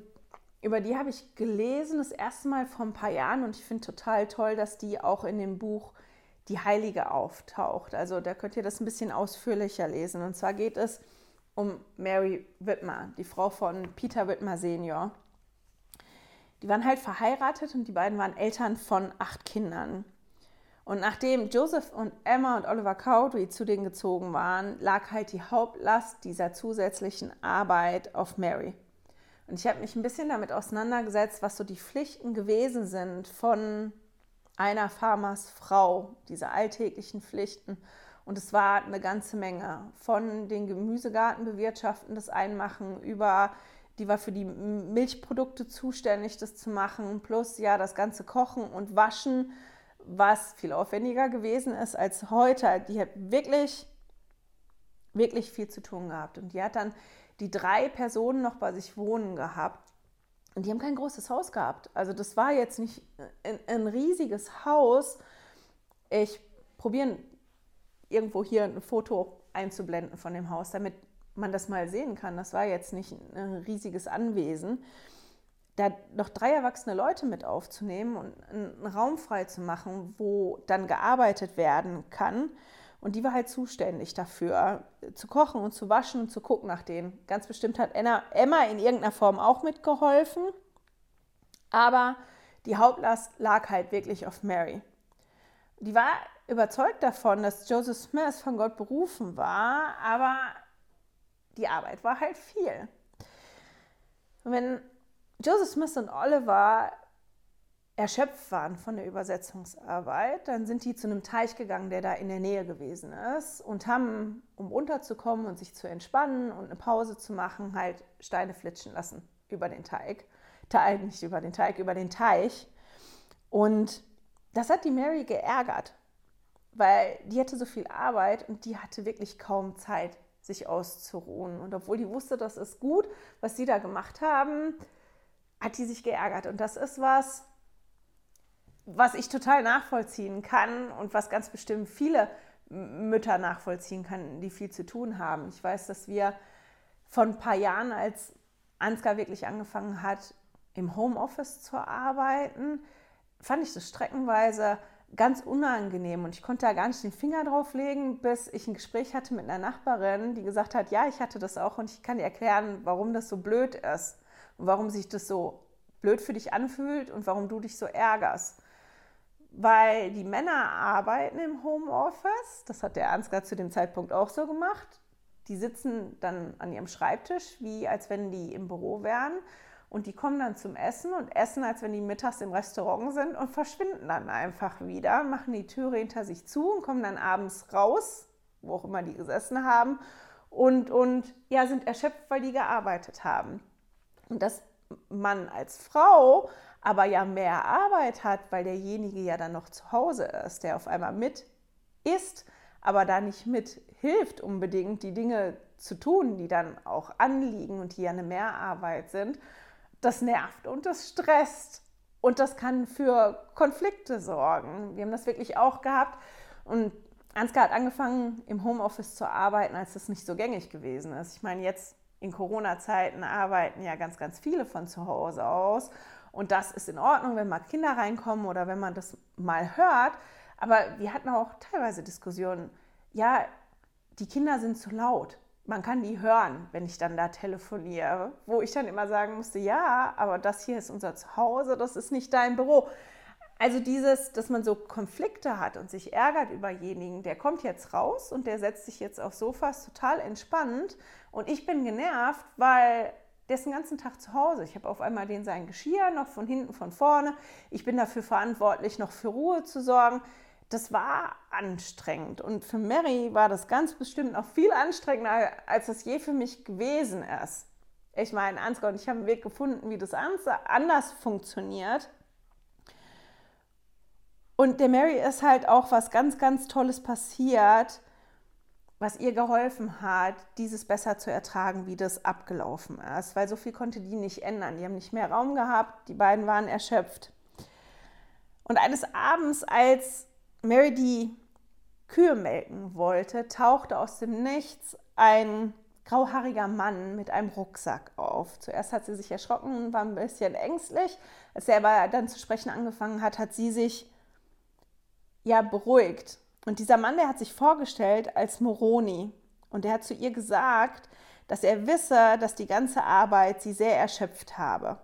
über die habe ich gelesen, das erste Mal vor ein paar Jahren und ich finde total toll, dass die auch in dem Buch Die Heilige auftaucht. Also da könnt ihr das ein bisschen ausführlicher lesen. Und zwar geht es um Mary Whitmer, die Frau von Peter Whitmer Senior. Die waren halt verheiratet und die beiden waren Eltern von acht Kindern. Und nachdem Joseph und Emma und Oliver Cowdery zu denen gezogen waren, lag halt die Hauptlast dieser zusätzlichen Arbeit auf Mary. Und ich habe mich ein bisschen damit auseinandergesetzt, was so die Pflichten gewesen sind von einer Farmersfrau, diese alltäglichen Pflichten. Und es war eine ganze Menge. Von den Gemüsegarten bewirtschaften, das Einmachen, über, die war für die Milchprodukte zuständig, das zu machen, plus ja das ganze Kochen und Waschen, was viel aufwendiger gewesen ist als heute. Die hat wirklich, wirklich viel zu tun gehabt. Und die hat dann die drei Personen noch bei sich wohnen gehabt. Und die haben kein großes Haus gehabt. Also das war jetzt nicht ein, ein riesiges Haus. Ich probiere irgendwo hier ein Foto einzublenden von dem Haus, damit man das mal sehen kann. Das war jetzt nicht ein riesiges Anwesen. Da noch drei erwachsene Leute mit aufzunehmen und einen Raum frei zu machen, wo dann gearbeitet werden kann und die war halt zuständig dafür, zu kochen und zu waschen und zu gucken nach denen. Ganz bestimmt hat Emma in irgendeiner Form auch mitgeholfen. Aber die Hauptlast lag halt wirklich auf Mary. Die war überzeugt davon, dass Joseph Smith von Gott berufen war, aber die Arbeit war halt viel. Wenn Joseph Smith und Oliver erschöpft waren von der Übersetzungsarbeit, dann sind die zu einem Teich gegangen, der da in der Nähe gewesen ist und haben, um unterzukommen und sich zu entspannen und eine Pause zu machen, halt Steine flitschen lassen über den Teig. Teig, nicht über den Teig, über den Teich. Und das hat die Mary geärgert, weil die hatte so viel Arbeit und die hatte wirklich kaum Zeit, sich auszuruhen. Und obwohl die wusste, das ist gut, was sie da gemacht haben, hat die sich geärgert. Und das ist was, was ich total nachvollziehen kann und was ganz bestimmt viele Mütter nachvollziehen kann, die viel zu tun haben. Ich weiß, dass wir vor ein paar Jahren, als Ansgar wirklich angefangen hat, im Homeoffice zu arbeiten, fand ich das streckenweise ganz unangenehm und ich konnte da gar nicht den Finger drauf legen, bis ich ein Gespräch hatte mit einer Nachbarin, die gesagt hat, ja, ich hatte das auch und ich kann dir erklären, warum das so blöd ist und warum sich das so blöd für dich anfühlt und warum du dich so ärgerst weil die Männer arbeiten im Homeoffice. Das hat der Ansgar zu dem Zeitpunkt auch so gemacht. Die sitzen dann an ihrem Schreibtisch, wie als wenn die im Büro wären. Und die kommen dann zum Essen und essen, als wenn die mittags im Restaurant sind und verschwinden dann einfach wieder, machen die Türe hinter sich zu und kommen dann abends raus, wo auch immer die gesessen haben, und, und ja, sind erschöpft, weil die gearbeitet haben. Und dass man als Frau aber ja mehr Arbeit hat, weil derjenige ja dann noch zu Hause ist, der auf einmal mit ist, aber da nicht mit hilft unbedingt, die Dinge zu tun, die dann auch anliegen und die ja eine Mehrarbeit sind, das nervt und das stresst und das kann für Konflikte sorgen. Wir haben das wirklich auch gehabt und Ansgar hat angefangen im Homeoffice zu arbeiten, als das nicht so gängig gewesen ist. Ich meine, jetzt in Corona-Zeiten arbeiten ja ganz, ganz viele von zu Hause aus und das ist in Ordnung, wenn mal Kinder reinkommen oder wenn man das mal hört. Aber wir hatten auch teilweise Diskussionen, ja, die Kinder sind zu laut. Man kann die hören, wenn ich dann da telefoniere, wo ich dann immer sagen musste, ja, aber das hier ist unser Zuhause, das ist nicht dein Büro. Also dieses, dass man so Konflikte hat und sich ärgert über jenigen, der kommt jetzt raus und der setzt sich jetzt auf Sofas total entspannt und ich bin genervt, weil der ist den ganzen Tag zu Hause. Ich habe auf einmal den sein Geschirr noch von hinten, von vorne. Ich bin dafür verantwortlich, noch für Ruhe zu sorgen. Das war anstrengend. Und für Mary war das ganz bestimmt noch viel anstrengender, als das je für mich gewesen ist. Ich meine, Ansgar und ich haben einen Weg gefunden, wie das anders funktioniert. Und der Mary ist halt auch was ganz, ganz Tolles passiert, was ihr geholfen hat, dieses besser zu ertragen, wie das abgelaufen ist. Weil so viel konnte die nicht ändern. Die haben nicht mehr Raum gehabt, die beiden waren erschöpft. Und eines Abends, als Mary die Kühe melken wollte, tauchte aus dem Nichts ein grauhaariger Mann mit einem Rucksack auf. Zuerst hat sie sich erschrocken und war ein bisschen ängstlich. Als er aber dann zu sprechen angefangen hat, hat sie sich ja beruhigt. Und dieser Mann, der hat sich vorgestellt als Moroni. Und er hat zu ihr gesagt, dass er wisse, dass die ganze Arbeit sie sehr erschöpft habe.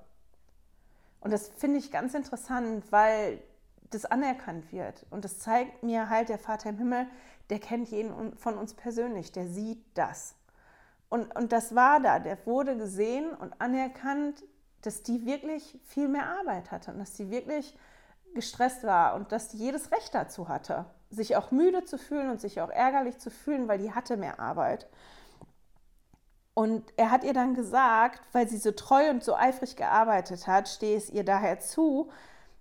Und das finde ich ganz interessant, weil das anerkannt wird. Und das zeigt mir halt, der Vater im Himmel, der kennt jeden von uns persönlich, der sieht das. Und, und das war da, der wurde gesehen und anerkannt, dass die wirklich viel mehr Arbeit hatte und dass die wirklich gestresst war und dass die jedes Recht dazu hatte, sich auch müde zu fühlen und sich auch ärgerlich zu fühlen, weil die hatte mehr Arbeit. Und er hat ihr dann gesagt, weil sie so treu und so eifrig gearbeitet hat, stehe es ihr daher zu,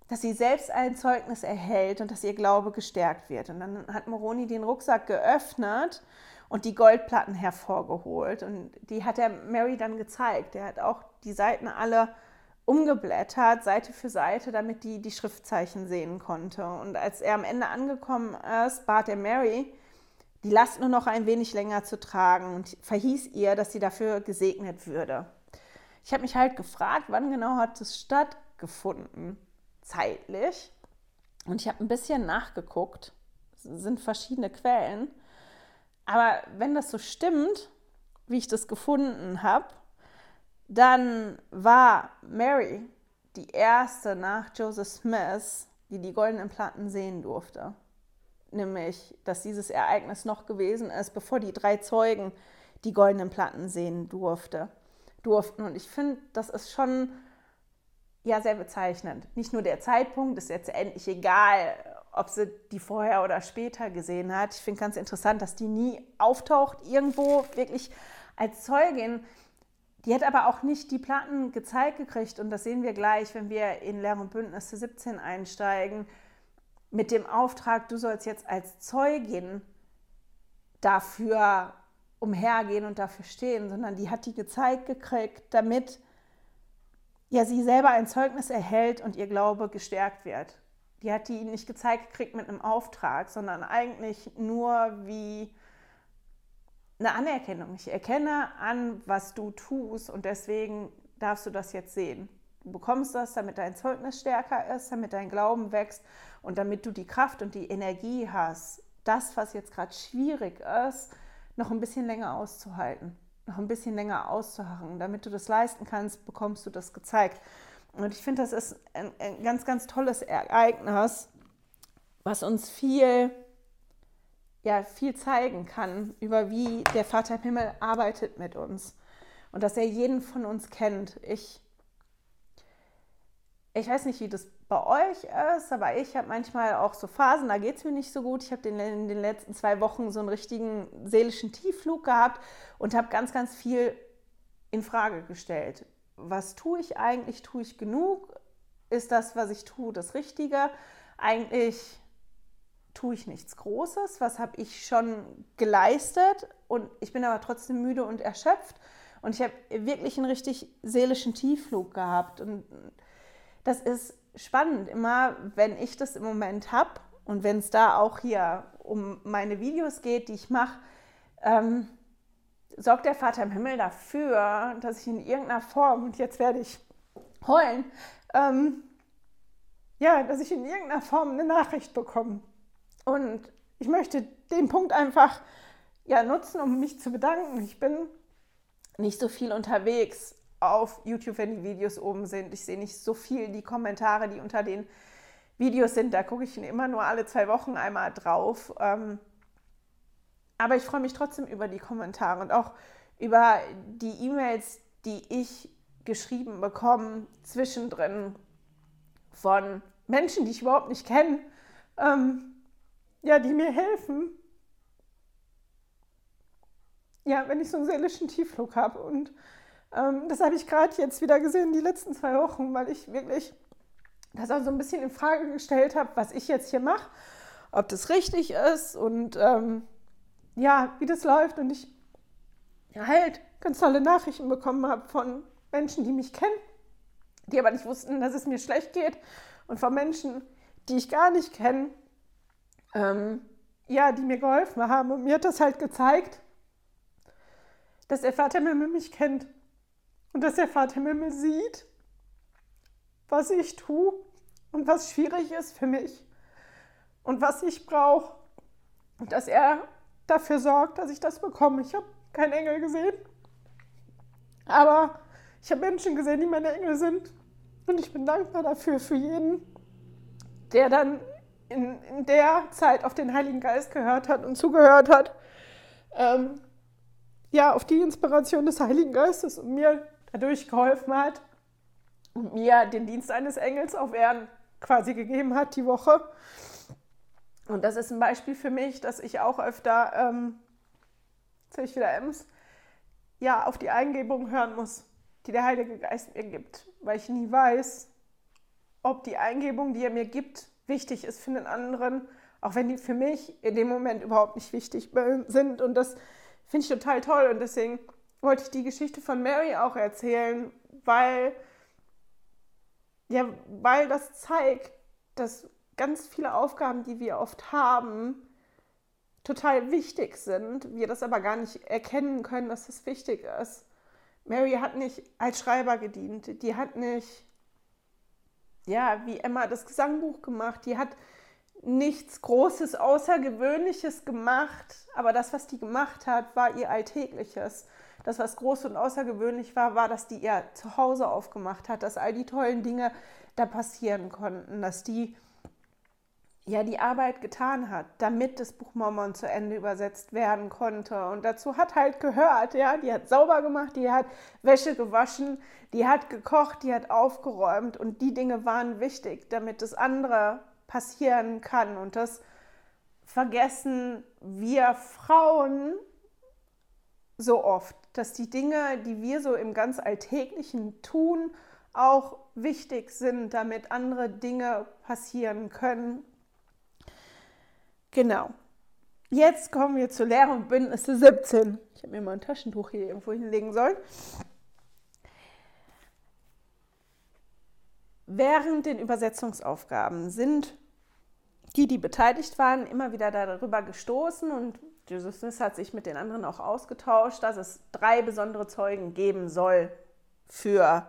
dass sie selbst ein Zeugnis erhält und dass ihr Glaube gestärkt wird. Und dann hat Moroni den Rucksack geöffnet und die Goldplatten hervorgeholt. Und die hat er Mary dann gezeigt. Er hat auch die Seiten alle umgeblättert, Seite für Seite, damit die die Schriftzeichen sehen konnte. Und als er am Ende angekommen ist, bat er Mary, die Last nur noch ein wenig länger zu tragen und verhieß ihr, dass sie dafür gesegnet würde. Ich habe mich halt gefragt, wann genau hat es stattgefunden? Zeitlich. Und ich habe ein bisschen nachgeguckt. Es sind verschiedene Quellen. Aber wenn das so stimmt, wie ich das gefunden habe, dann war Mary die erste nach Joseph Smith, die die goldenen Platten sehen durfte. Nämlich, dass dieses Ereignis noch gewesen ist, bevor die drei Zeugen die goldenen Platten sehen durfte, durften. Und ich finde, das ist schon ja sehr bezeichnend. Nicht nur der Zeitpunkt, ist jetzt endlich egal, ob sie die vorher oder später gesehen hat. Ich finde ganz interessant, dass die nie auftaucht irgendwo wirklich als Zeugin. Die hat aber auch nicht die Platten gezeigt gekriegt und das sehen wir gleich, wenn wir in Lehr- und Bündnisse 17 einsteigen, mit dem Auftrag, du sollst jetzt als Zeugin dafür umhergehen und dafür stehen, sondern die hat die gezeigt gekriegt, damit ja sie selber ein Zeugnis erhält und ihr Glaube gestärkt wird. Die hat die nicht gezeigt gekriegt mit einem Auftrag, sondern eigentlich nur wie eine Anerkennung. Ich erkenne an, was du tust und deswegen darfst du das jetzt sehen. Du bekommst das, damit dein Zeugnis stärker ist, damit dein Glauben wächst und damit du die Kraft und die Energie hast, das, was jetzt gerade schwierig ist, noch ein bisschen länger auszuhalten noch ein bisschen länger auszuharren. Damit du das leisten kannst, bekommst du das gezeigt. Und ich finde, das ist ein, ein, ganz, ganz tolles Ereignis, was uns viel, ja, viel zeigen kann über wie der Vater im Himmel arbeitet mit uns und dass er jeden von uns kennt. Ich, ich weiß nicht, wie das bei euch ist, aber ich habe manchmal auch so Phasen, da geht es mir nicht so gut. Ich habe in den letzten zwei Wochen so einen richtigen seelischen Tiefflug gehabt und habe ganz, ganz viel in Frage gestellt. Was tue ich eigentlich? Tue ich genug? Ist das, was ich tue, das Richtige? Eigentlich tue ich nichts Großes. Was habe ich schon geleistet? Und ich bin aber trotzdem müde und erschöpft. Und ich habe wirklich einen richtig seelischen Tiefflug gehabt. Und das ist spannend, immer wenn ich das im Moment habe und wenn es da auch hier um meine Videos geht, die ich mache, ähm, sorgt der Vater im Himmel dafür, dass ich in irgendeiner Form, und jetzt werde ich heulen, ähm, ja, dass ich in irgendeiner Form eine Nachricht bekomme. Und ich möchte den Punkt einfach ja, nutzen, um mich zu bedanken. Ich bin nicht so viel unterwegs auf YouTube, wenn die Videos oben sind. Ich sehe nicht so viel die Kommentare, die unter den Videos sind. Da gucke ich immer nur alle zwei Wochen einmal drauf. Ähm, aber ich freue mich trotzdem über die Kommentare und auch über die E-Mails, die ich geschrieben bekomme zwischendrin von Menschen, die ich überhaupt nicht kenne, ähm, ja, die mir helfen. Ja, wenn ich so einen seelischen Tiefflug habe und das habe ich gerade jetzt wieder gesehen, die letzten zwei Wochen, weil ich wirklich das auch so ein bisschen in Frage gestellt habe, was ich jetzt hier mache, ob das richtig ist. Und ähm, ja, wie das läuft und ich halt ganz tolle Nachrichten bekommen habe von Menschen, die mich kennen, die aber nicht wussten, dass es mir schlecht geht und von Menschen, die ich gar nicht kenne, ähm, ja, die mir geholfen haben. Und mir hat das halt gezeigt, dass der Vater Himmel mich kennt und dass der Vater Himmel sieht, was ich tue und was schwierig ist für mich und was ich brauche. Und dass er dafür sorgt, dass ich das bekomme. Ich habe keinen Engel gesehen, aber ich habe Menschen gesehen, die meine Engel sind. Und ich bin dankbar dafür, für jeden, der dann in, in der Zeit auf den Heiligen Geist gehört hat und zugehört hat. Ähm, ja, auf die Inspiration des Heiligen Geistes und mir dadurch geholfen hat und mir den Dienst eines Engels auf Erden quasi gegeben hat die Woche. Und das ist ein Beispiel für mich, dass ich auch öfter, ähm, jetzt ich wieder Ems, ja, auf die Eingebung hören muss, die der Heilige Geist mir gibt, weil ich nie weiß, ob die Eingebung, die er mir gibt, wichtig ist für den anderen, auch wenn die für mich in dem Moment überhaupt nicht wichtig sind. Und das finde ich total toll. Und deswegen wollte ich die Geschichte von Mary auch erzählen, weil, ja, weil das zeigt, dass ganz viele Aufgaben, die wir oft haben, total wichtig sind, wir das aber gar nicht erkennen können, dass das wichtig ist. Mary hat nicht als Schreiber gedient, die hat nicht, ja, wie Emma das Gesangbuch gemacht, die hat nichts Großes, Außergewöhnliches gemacht, aber das, was die gemacht hat, war ihr Alltägliches. Das, was groß und außergewöhnlich war, war, dass die ihr Zuhause aufgemacht hat, dass all die tollen Dinge da passieren konnten, dass die ja die Arbeit getan hat, damit das Buch Mormon zu Ende übersetzt werden konnte. Und dazu hat halt gehört, ja, die hat sauber gemacht, die hat Wäsche gewaschen, die hat gekocht, die hat aufgeräumt und die Dinge waren wichtig, damit das andere passieren kann. Und das vergessen wir Frauen so oft, dass die Dinge, die wir so im ganz Alltäglichen tun, auch wichtig sind, damit andere Dinge passieren können Genau. Jetzt kommen wir zu Lehre und Bündnisse 17. Ich habe mir mal ein Taschentuch hier irgendwo hinlegen sollen. Während den Übersetzungsaufgaben sind die, die beteiligt waren, immer wieder darüber gestoßen und Joseph Smith hat sich mit den anderen auch ausgetauscht, dass es drei besondere Zeugen geben soll für,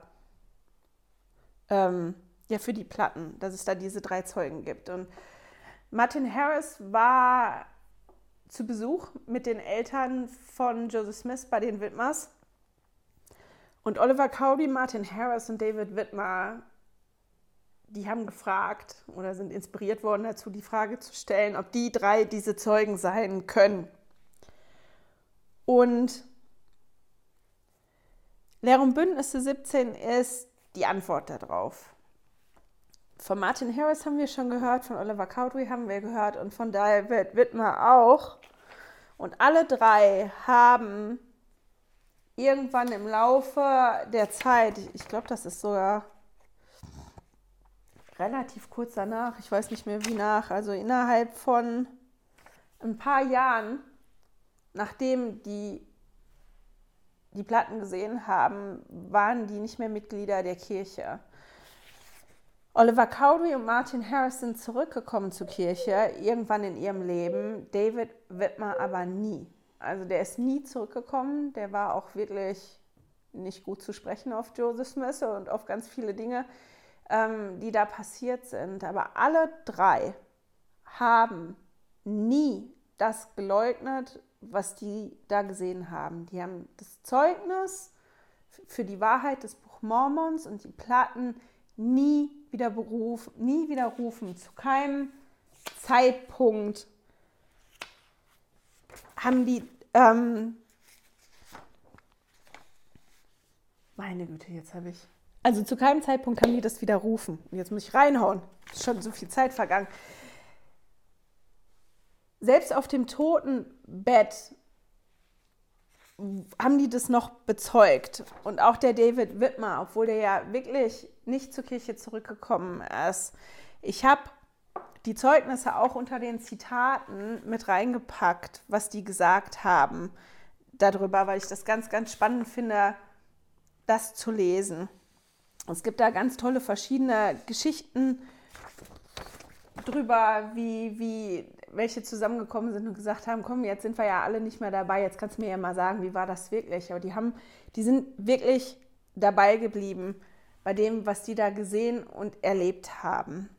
ähm, ja, für die Platten, dass es da diese drei Zeugen gibt. Und Martin Harris war zu Besuch mit den Eltern von Joseph Smith bei den Whitmers. Und Oliver Cowdery, Martin Harris und David Whitmer, die haben gefragt oder sind inspiriert worden dazu, die Frage zu stellen, ob die drei diese Zeugen sein können. Und Lehr und Bündnisse 17 ist die Antwort darauf. Von Martin Harris haben wir schon gehört, von Oliver Cowdery haben wir gehört und von David Whitmer auch. Und alle drei haben irgendwann im Laufe der Zeit, ich glaube, das ist sogar relativ kurz danach, ich weiß nicht mehr wie nach, also innerhalb von ein paar Jahren, nachdem die die Platten gesehen haben, waren die nicht mehr Mitglieder der Kirche. Oliver Cowdery und Martin Harris sind zurückgekommen zur Kirche, irgendwann in ihrem Leben. David Whitmer aber nie. Also der ist nie zurückgekommen. Der war auch wirklich nicht gut zu sprechen auf Joseph Smith und auf ganz viele Dinge, ähm, die da passiert sind. Aber alle drei haben nie das geleugnet, was die da gesehen haben. Die haben das Zeugnis für die Wahrheit des Buch Mormons und die Platten nie wieder berufen, nie widerrufen, zu keinem Zeitpunkt haben die, ähm, meine Güte, jetzt habe ich, also zu keinem Zeitpunkt haben die das widerrufen. Jetzt muss ich reinhauen, ist schon so viel Zeit vergangen. Selbst auf dem Totenbett haben die das noch bezeugt. Und auch der David Whitmer, obwohl der ja wirklich nicht zur Kirche zurückgekommen ist. Ich habe die Zeugnisse auch unter den Zitaten mit reingepackt, was die gesagt haben darüber, weil ich das ganz, ganz spannend finde, das zu lesen. Es gibt da ganz tolle verschiedene Geschichten drüber, wie, wie welche zusammengekommen sind und gesagt haben, komm, jetzt sind wir ja alle nicht mehr dabei, jetzt kannst du mir ja mal sagen, wie war das wirklich? Aber die haben, die sind wirklich dabei geblieben bei dem, was die da gesehen und erlebt haben.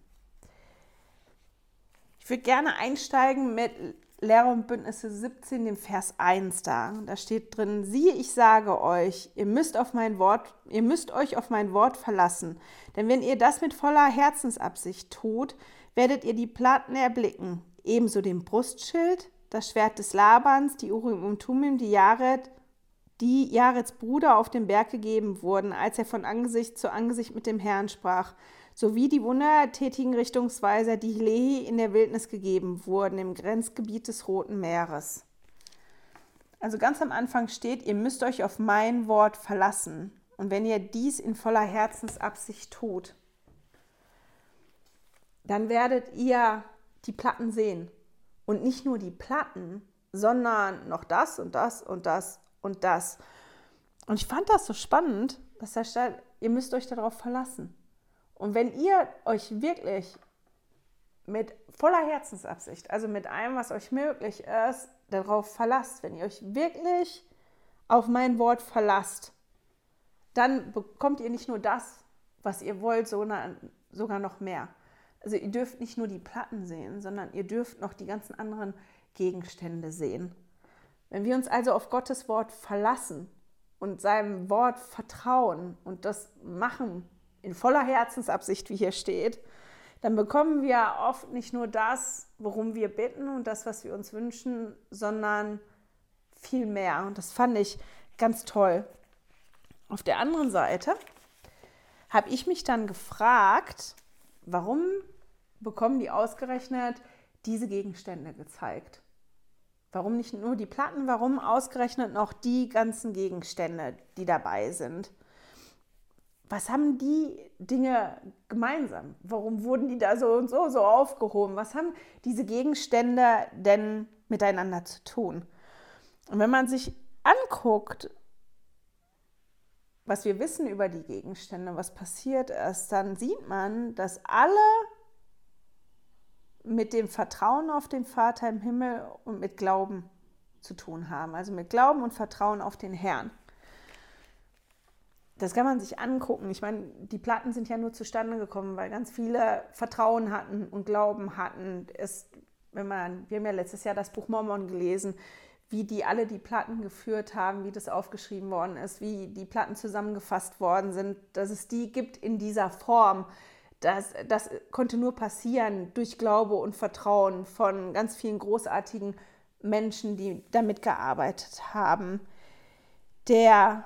Ich würde gerne einsteigen mit Lehre und Bündnisse 17, dem Vers 1 da. Da steht drin, siehe, ich sage euch, ihr müsst auf mein Wort, ihr müsst euch auf mein Wort verlassen. Denn wenn ihr das mit voller Herzensabsicht tut, werdet ihr die Platten erblicken, ebenso den Brustschild, das Schwert des Labans, die Urim und Tumim, die Jared, die Jareds Bruder auf dem Berg gegeben wurden, als er von Angesicht zu Angesicht mit dem Herrn sprach sowie die wundertätigen Richtungsweiser, die Lehi in der Wildnis gegeben wurden, im Grenzgebiet des Roten Meeres. Also ganz am Anfang steht, ihr müsst euch auf mein Wort verlassen. Und wenn ihr dies in voller Herzensabsicht tut, dann werdet ihr die Platten sehen. Und nicht nur die Platten, sondern noch das und das und das und das. Und ich fand das so spannend, dass da steht, ihr müsst euch darauf verlassen. Und wenn ihr euch wirklich mit voller Herzensabsicht, also mit allem, was euch möglich ist, darauf verlasst, wenn ihr euch wirklich auf mein Wort verlasst, dann bekommt ihr nicht nur das, was ihr wollt, sondern sogar noch mehr. Also ihr dürft nicht nur die Platten sehen, sondern ihr dürft noch die ganzen anderen Gegenstände sehen. Wenn wir uns also auf Gottes Wort verlassen und seinem Wort vertrauen und das machen, in voller Herzensabsicht, wie hier steht, dann bekommen wir oft nicht nur das, worum wir bitten und das, was wir uns wünschen, sondern viel mehr. Und das fand ich ganz toll. Auf der anderen Seite habe ich mich dann gefragt, warum bekommen die ausgerechnet diese Gegenstände gezeigt? Warum nicht nur die Platten, warum ausgerechnet noch die ganzen Gegenstände, die dabei sind? Was haben die Dinge gemeinsam? Warum wurden die da so und so so aufgehoben? Was haben diese Gegenstände denn miteinander zu tun? Und wenn man sich anguckt, was wir wissen über die Gegenstände, was passiert ist, dann sieht man, dass alle mit dem Vertrauen auf den Vater im Himmel und mit Glauben zu tun haben. Also mit Glauben und Vertrauen auf den Herrn das kann man sich angucken. Ich meine, die Platten sind ja nur zustande gekommen, weil ganz viele Vertrauen hatten und Glauben hatten. Es, wenn man, wir haben ja letztes Jahr das Buch Mormon gelesen, wie die alle die Platten geführt haben, wie das aufgeschrieben worden ist, wie die Platten zusammengefasst worden sind, dass es die gibt in dieser Form. Das, das konnte nur passieren durch Glaube und Vertrauen von ganz vielen großartigen Menschen, die damit gearbeitet haben. Der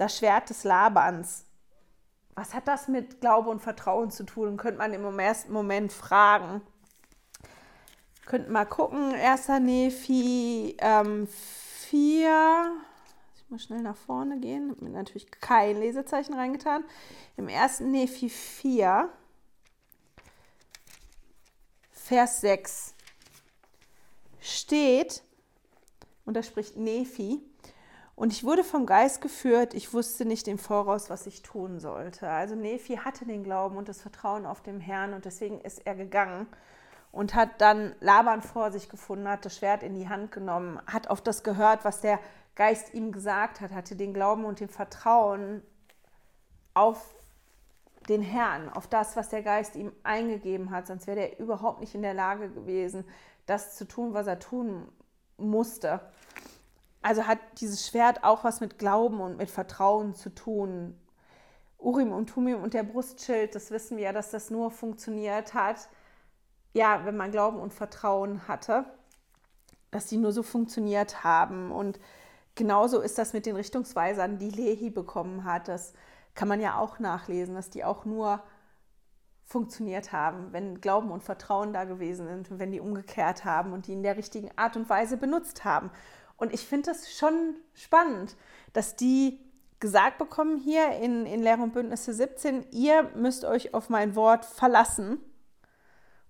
das Schwert des Labans. Was hat das mit Glaube und Vertrauen zu tun? Könnte man im ersten Moment fragen. Könnten mal gucken, 1. Nephi ähm, 4. Ich muss schnell nach vorne gehen. Habe mir natürlich kein Lesezeichen reingetan. Im 1. Nephi 4, Vers 6 steht, und da spricht Nephi, und ich wurde vom Geist geführt, ich wusste nicht im Voraus, was ich tun sollte. Also Nephi hatte den Glauben und das Vertrauen auf den Herrn und deswegen ist er gegangen und hat dann Laban vor sich gefunden, hat das Schwert in die Hand genommen, hat auf das gehört, was der Geist ihm gesagt hat, hatte den Glauben und den Vertrauen auf den Herrn, auf das, was der Geist ihm eingegeben hat, sonst wäre er überhaupt nicht in der Lage gewesen, das zu tun, was er tun musste. Also hat dieses Schwert auch was mit Glauben und mit Vertrauen zu tun. Urim und Tumim und der Brustschild, das wissen wir ja, dass das nur funktioniert hat, ja, wenn man Glauben und Vertrauen hatte, dass die nur so funktioniert haben. Und genauso ist das mit den Richtungsweisern, die Lehi bekommen hat. Das kann man ja auch nachlesen, dass die auch nur funktioniert haben, wenn Glauben und Vertrauen da gewesen sind und wenn die umgekehrt haben und die in der richtigen Art und Weise benutzt haben. Und ich finde das schon spannend, dass die gesagt bekommen hier in, in Lehre und Bündnisse 17, ihr müsst euch auf mein Wort verlassen.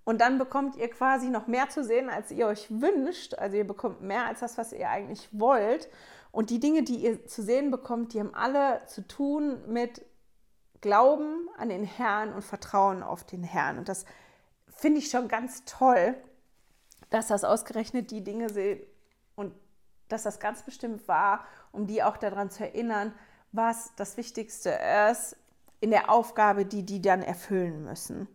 Und dann bekommt ihr quasi noch mehr zu sehen, als ihr euch wünscht. Also ihr bekommt mehr als das, was ihr eigentlich wollt. Und die Dinge, die ihr zu sehen bekommt, die haben alle zu tun mit Glauben an den Herrn und Vertrauen auf den Herrn. Und das finde ich schon ganz toll, dass das ausgerechnet die Dinge sind und dass das ganz bestimmt war, um die auch daran zu erinnern, was das Wichtigste ist in der Aufgabe, die die dann erfüllen müssen.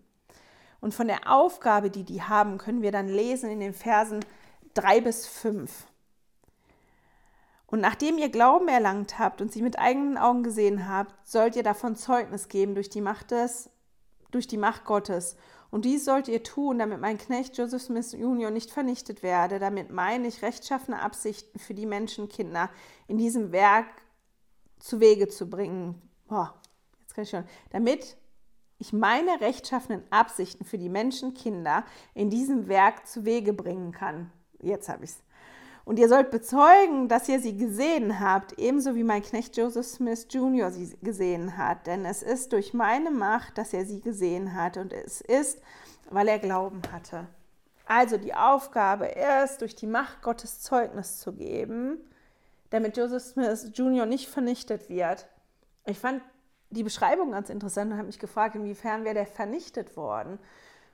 Und von der Aufgabe, die die haben, können wir dann lesen in den Versen 3 bis 5. Und nachdem ihr Glauben erlangt habt und sie mit eigenen Augen gesehen habt, sollt ihr davon Zeugnis geben durch die Macht des, durch die Macht Gottes. Und dies sollt ihr tun, damit mein Knecht Joseph Smith Jr. nicht vernichtet werde, damit meine ich rechtschaffene Absichten für die Menschenkinder in diesem Werk zu Wege zu bringen. Boah, jetzt kann ich schon. Damit ich meine rechtschaffenen Absichten für die Menschenkinder in diesem Werk zu Wege bringen kann. Jetzt habe ich es. Und ihr sollt bezeugen, dass ihr sie gesehen habt, ebenso wie mein Knecht Joseph Smith Jr. sie gesehen hat. Denn es ist durch meine Macht, dass er sie gesehen hat. Und es ist, weil er Glauben hatte. Also die Aufgabe ist, durch die Macht Gottes Zeugnis zu geben, damit Joseph Smith Jr. nicht vernichtet wird. Ich fand die Beschreibung ganz interessant und habe mich gefragt, inwiefern wäre der vernichtet worden.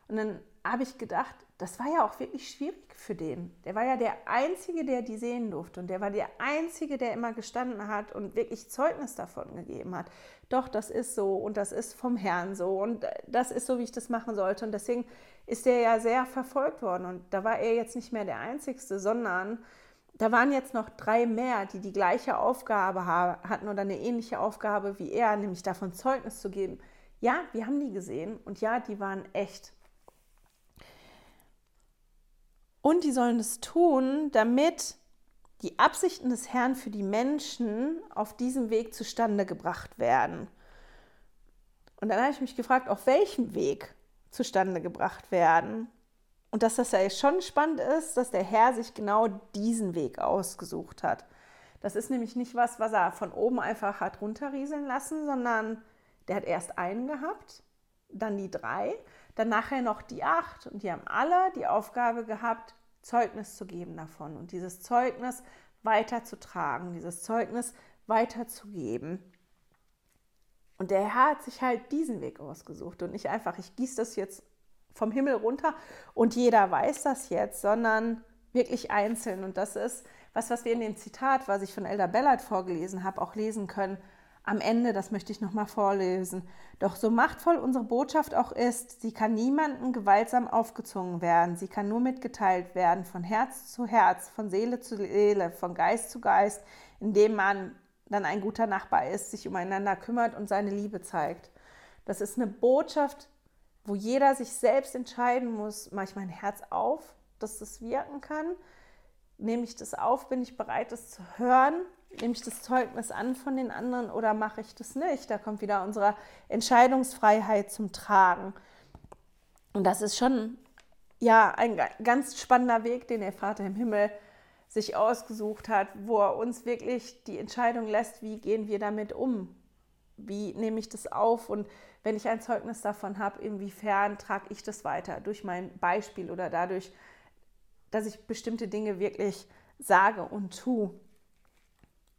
Und dann habe ich gedacht, das war ja auch wirklich schwierig für den. Der war ja der Einzige, der die sehen durfte. Und der war der Einzige, der immer gestanden hat und wirklich Zeugnis davon gegeben hat. Doch, das ist so und das ist vom Herrn so und das ist so, wie ich das machen sollte. Und deswegen ist der ja sehr verfolgt worden. Und da war er jetzt nicht mehr der Einzige, sondern da waren jetzt noch drei mehr, die die gleiche Aufgabe hatten oder eine ähnliche Aufgabe wie er, nämlich davon Zeugnis zu geben. Ja, wir haben die gesehen und ja, die waren echt. Und die sollen es tun, damit die Absichten des Herrn für die Menschen auf diesem Weg zustande gebracht werden. Und dann habe ich mich gefragt, auf welchem Weg zustande gebracht werden. Und dass das ja schon spannend ist, dass der Herr sich genau diesen Weg ausgesucht hat. Das ist nämlich nicht was, was er von oben einfach hat runterrieseln lassen, sondern der hat erst einen gehabt, dann die drei dann nachher noch die acht und die haben alle die Aufgabe gehabt, Zeugnis zu geben davon und dieses Zeugnis weiterzutragen, dieses Zeugnis weiterzugeben. Und der Herr hat sich halt diesen Weg ausgesucht und nicht einfach, ich gieße das jetzt vom Himmel runter und jeder weiß das jetzt, sondern wirklich einzeln. Und das ist was, was wir in dem Zitat, was ich von Elder Bellard vorgelesen habe, auch lesen können am Ende, das möchte ich nochmal vorlesen. Doch so machtvoll unsere Botschaft auch ist, sie kann niemandem gewaltsam aufgezwungen werden. Sie kann nur mitgeteilt werden, von Herz zu Herz, von Seele zu Seele, von Geist zu Geist, indem man dann ein guter Nachbar ist, sich umeinander kümmert und seine Liebe zeigt. Das ist eine Botschaft, wo jeder sich selbst entscheiden muss, mache ich mein Herz auf, dass das wirken kann? Nehme ich das auf? Bin ich bereit, das zu hören? Nehme ich das Zeugnis an von den anderen oder mache ich das nicht? Da kommt wieder unsere Entscheidungsfreiheit zum Tragen. Und das ist schon ja ein ganz spannender Weg, den der Vater im Himmel sich ausgesucht hat, wo er uns wirklich die Entscheidung lässt, wie gehen wir damit um? Wie nehme ich das auf? Und wenn ich ein Zeugnis davon habe, inwiefern trage ich das weiter? Durch mein Beispiel oder dadurch, dass ich bestimmte Dinge wirklich sage und tue.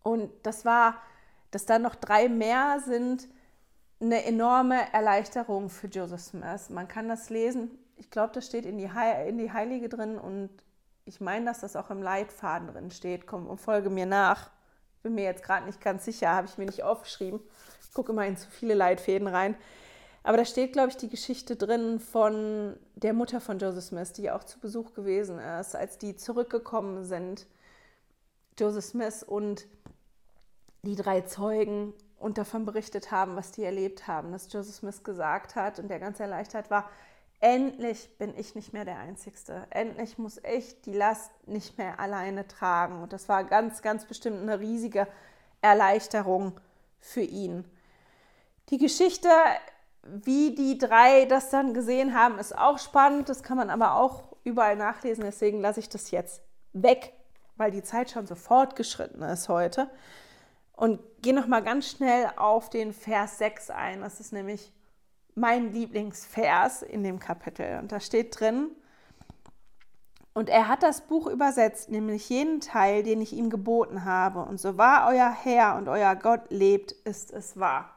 Und das war, dass da noch drei mehr sind, eine enorme Erleichterung für Joseph Smith. Man kann das lesen. Ich glaube, das steht in die, in die Heilige drin und ich meine, dass das auch im Leitfaden drin steht. Komm und folge mir nach. Bin mir jetzt gerade nicht ganz sicher, habe ich mir nicht aufgeschrieben. Ich gucke immer in zu viele Leitfäden rein. Aber da steht, glaube ich, die Geschichte drin von der Mutter von Joseph Smith, die auch zu Besuch gewesen ist, als die zurückgekommen sind. Joseph Smith und die drei Zeugen und davon berichtet haben, was die erlebt haben, dass Joseph Smith gesagt hat und der ganz erleichtert war, endlich bin ich nicht mehr der Einzige. Endlich muss ich die Last nicht mehr alleine tragen. Und das war ganz, ganz bestimmt eine riesige Erleichterung für ihn. Die Geschichte, wie die drei das dann gesehen haben, ist auch spannend. Das kann man aber auch überall nachlesen. Deswegen lasse ich das jetzt weg, weil die Zeit schon so fortgeschritten ist heute. Und gehe noch mal ganz schnell auf den Vers 6 ein. Das ist nämlich mein Lieblingsvers in dem Kapitel. Und da steht drin, und er hat das Buch übersetzt, nämlich jeden Teil, den ich ihm geboten habe. Und so wahr euer Herr und euer Gott lebt, ist es wahr.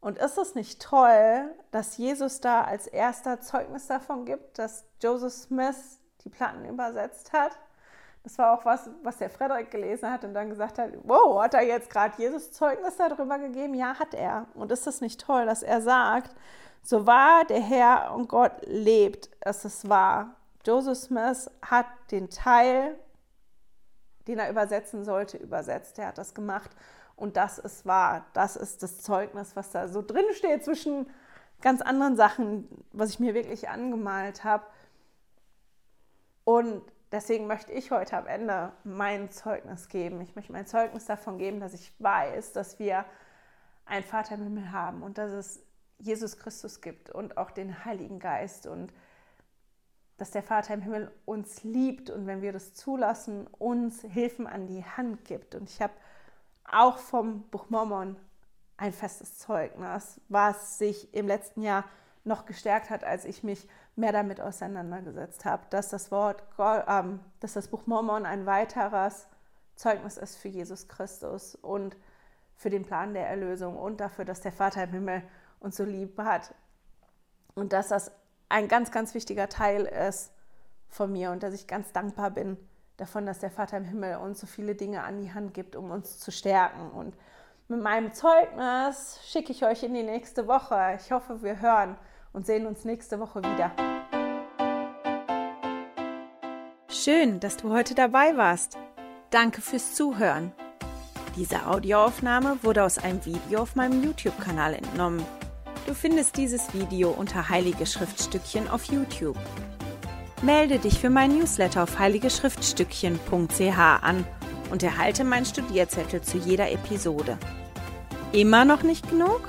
Und ist es nicht toll, dass Jesus da als erster Zeugnis davon gibt, dass Joseph Smith die Platten übersetzt hat? Das war auch was, was der Frederik gelesen hat und dann gesagt hat, wow, hat er jetzt gerade Jesus Zeugnis darüber gegeben? Ja, hat er. Und ist es nicht toll, dass er sagt, so wahr der Herr und Gott lebt, ist es wahr. Joseph Smith hat den Teil, den er übersetzen sollte, übersetzt. Er hat das gemacht und das ist wahr. Das ist das Zeugnis, was da so drin steht zwischen ganz anderen Sachen, was ich mir wirklich angemalt habe. Und deswegen möchte ich heute am Ende mein Zeugnis geben. Ich möchte mein Zeugnis davon geben, dass ich weiß, dass wir einen Vater im Himmel haben und dass es Jesus Christus gibt und auch den Heiligen Geist und dass der Vater im Himmel uns liebt und wenn wir das zulassen, uns Hilfen an die Hand gibt. Und ich habe auch vom Buch Mormon ein festes Zeugnis, was sich im letzten Jahr noch gestärkt hat, als ich mich mehr damit auseinandergesetzt habe, dass das Wort, ähm, dass das Buch Mormon ein weiteres Zeugnis ist für Jesus Christus und für den Plan der Erlösung und dafür, dass der Vater im Himmel uns so lieb hat und dass das ein ganz, ganz wichtiger Teil ist von mir und dass ich ganz dankbar bin davon, dass der Vater im Himmel uns so viele Dinge an die Hand gibt, um uns zu stärken. Und mit meinem Zeugnis schicke ich euch in die nächste Woche. Ich hoffe, wir hören und sehen uns nächste Woche wieder. Schön, dass du heute dabei warst. Danke fürs Zuhören. Diese Audioaufnahme wurde aus einem Video auf meinem YouTube-Kanal entnommen. Du findest dieses Video unter Heilige Schriftstückchen auf YouTube. Melde dich für mein Newsletter auf heiligeschriftstückchen.ch an und erhalte meinen Studierzettel zu jeder Episode. Immer noch nicht genug?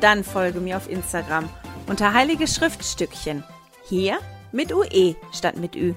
Dann folge mir auf Instagram unter Heilige Schriftstückchen. Hier mit UE statt mit Ü.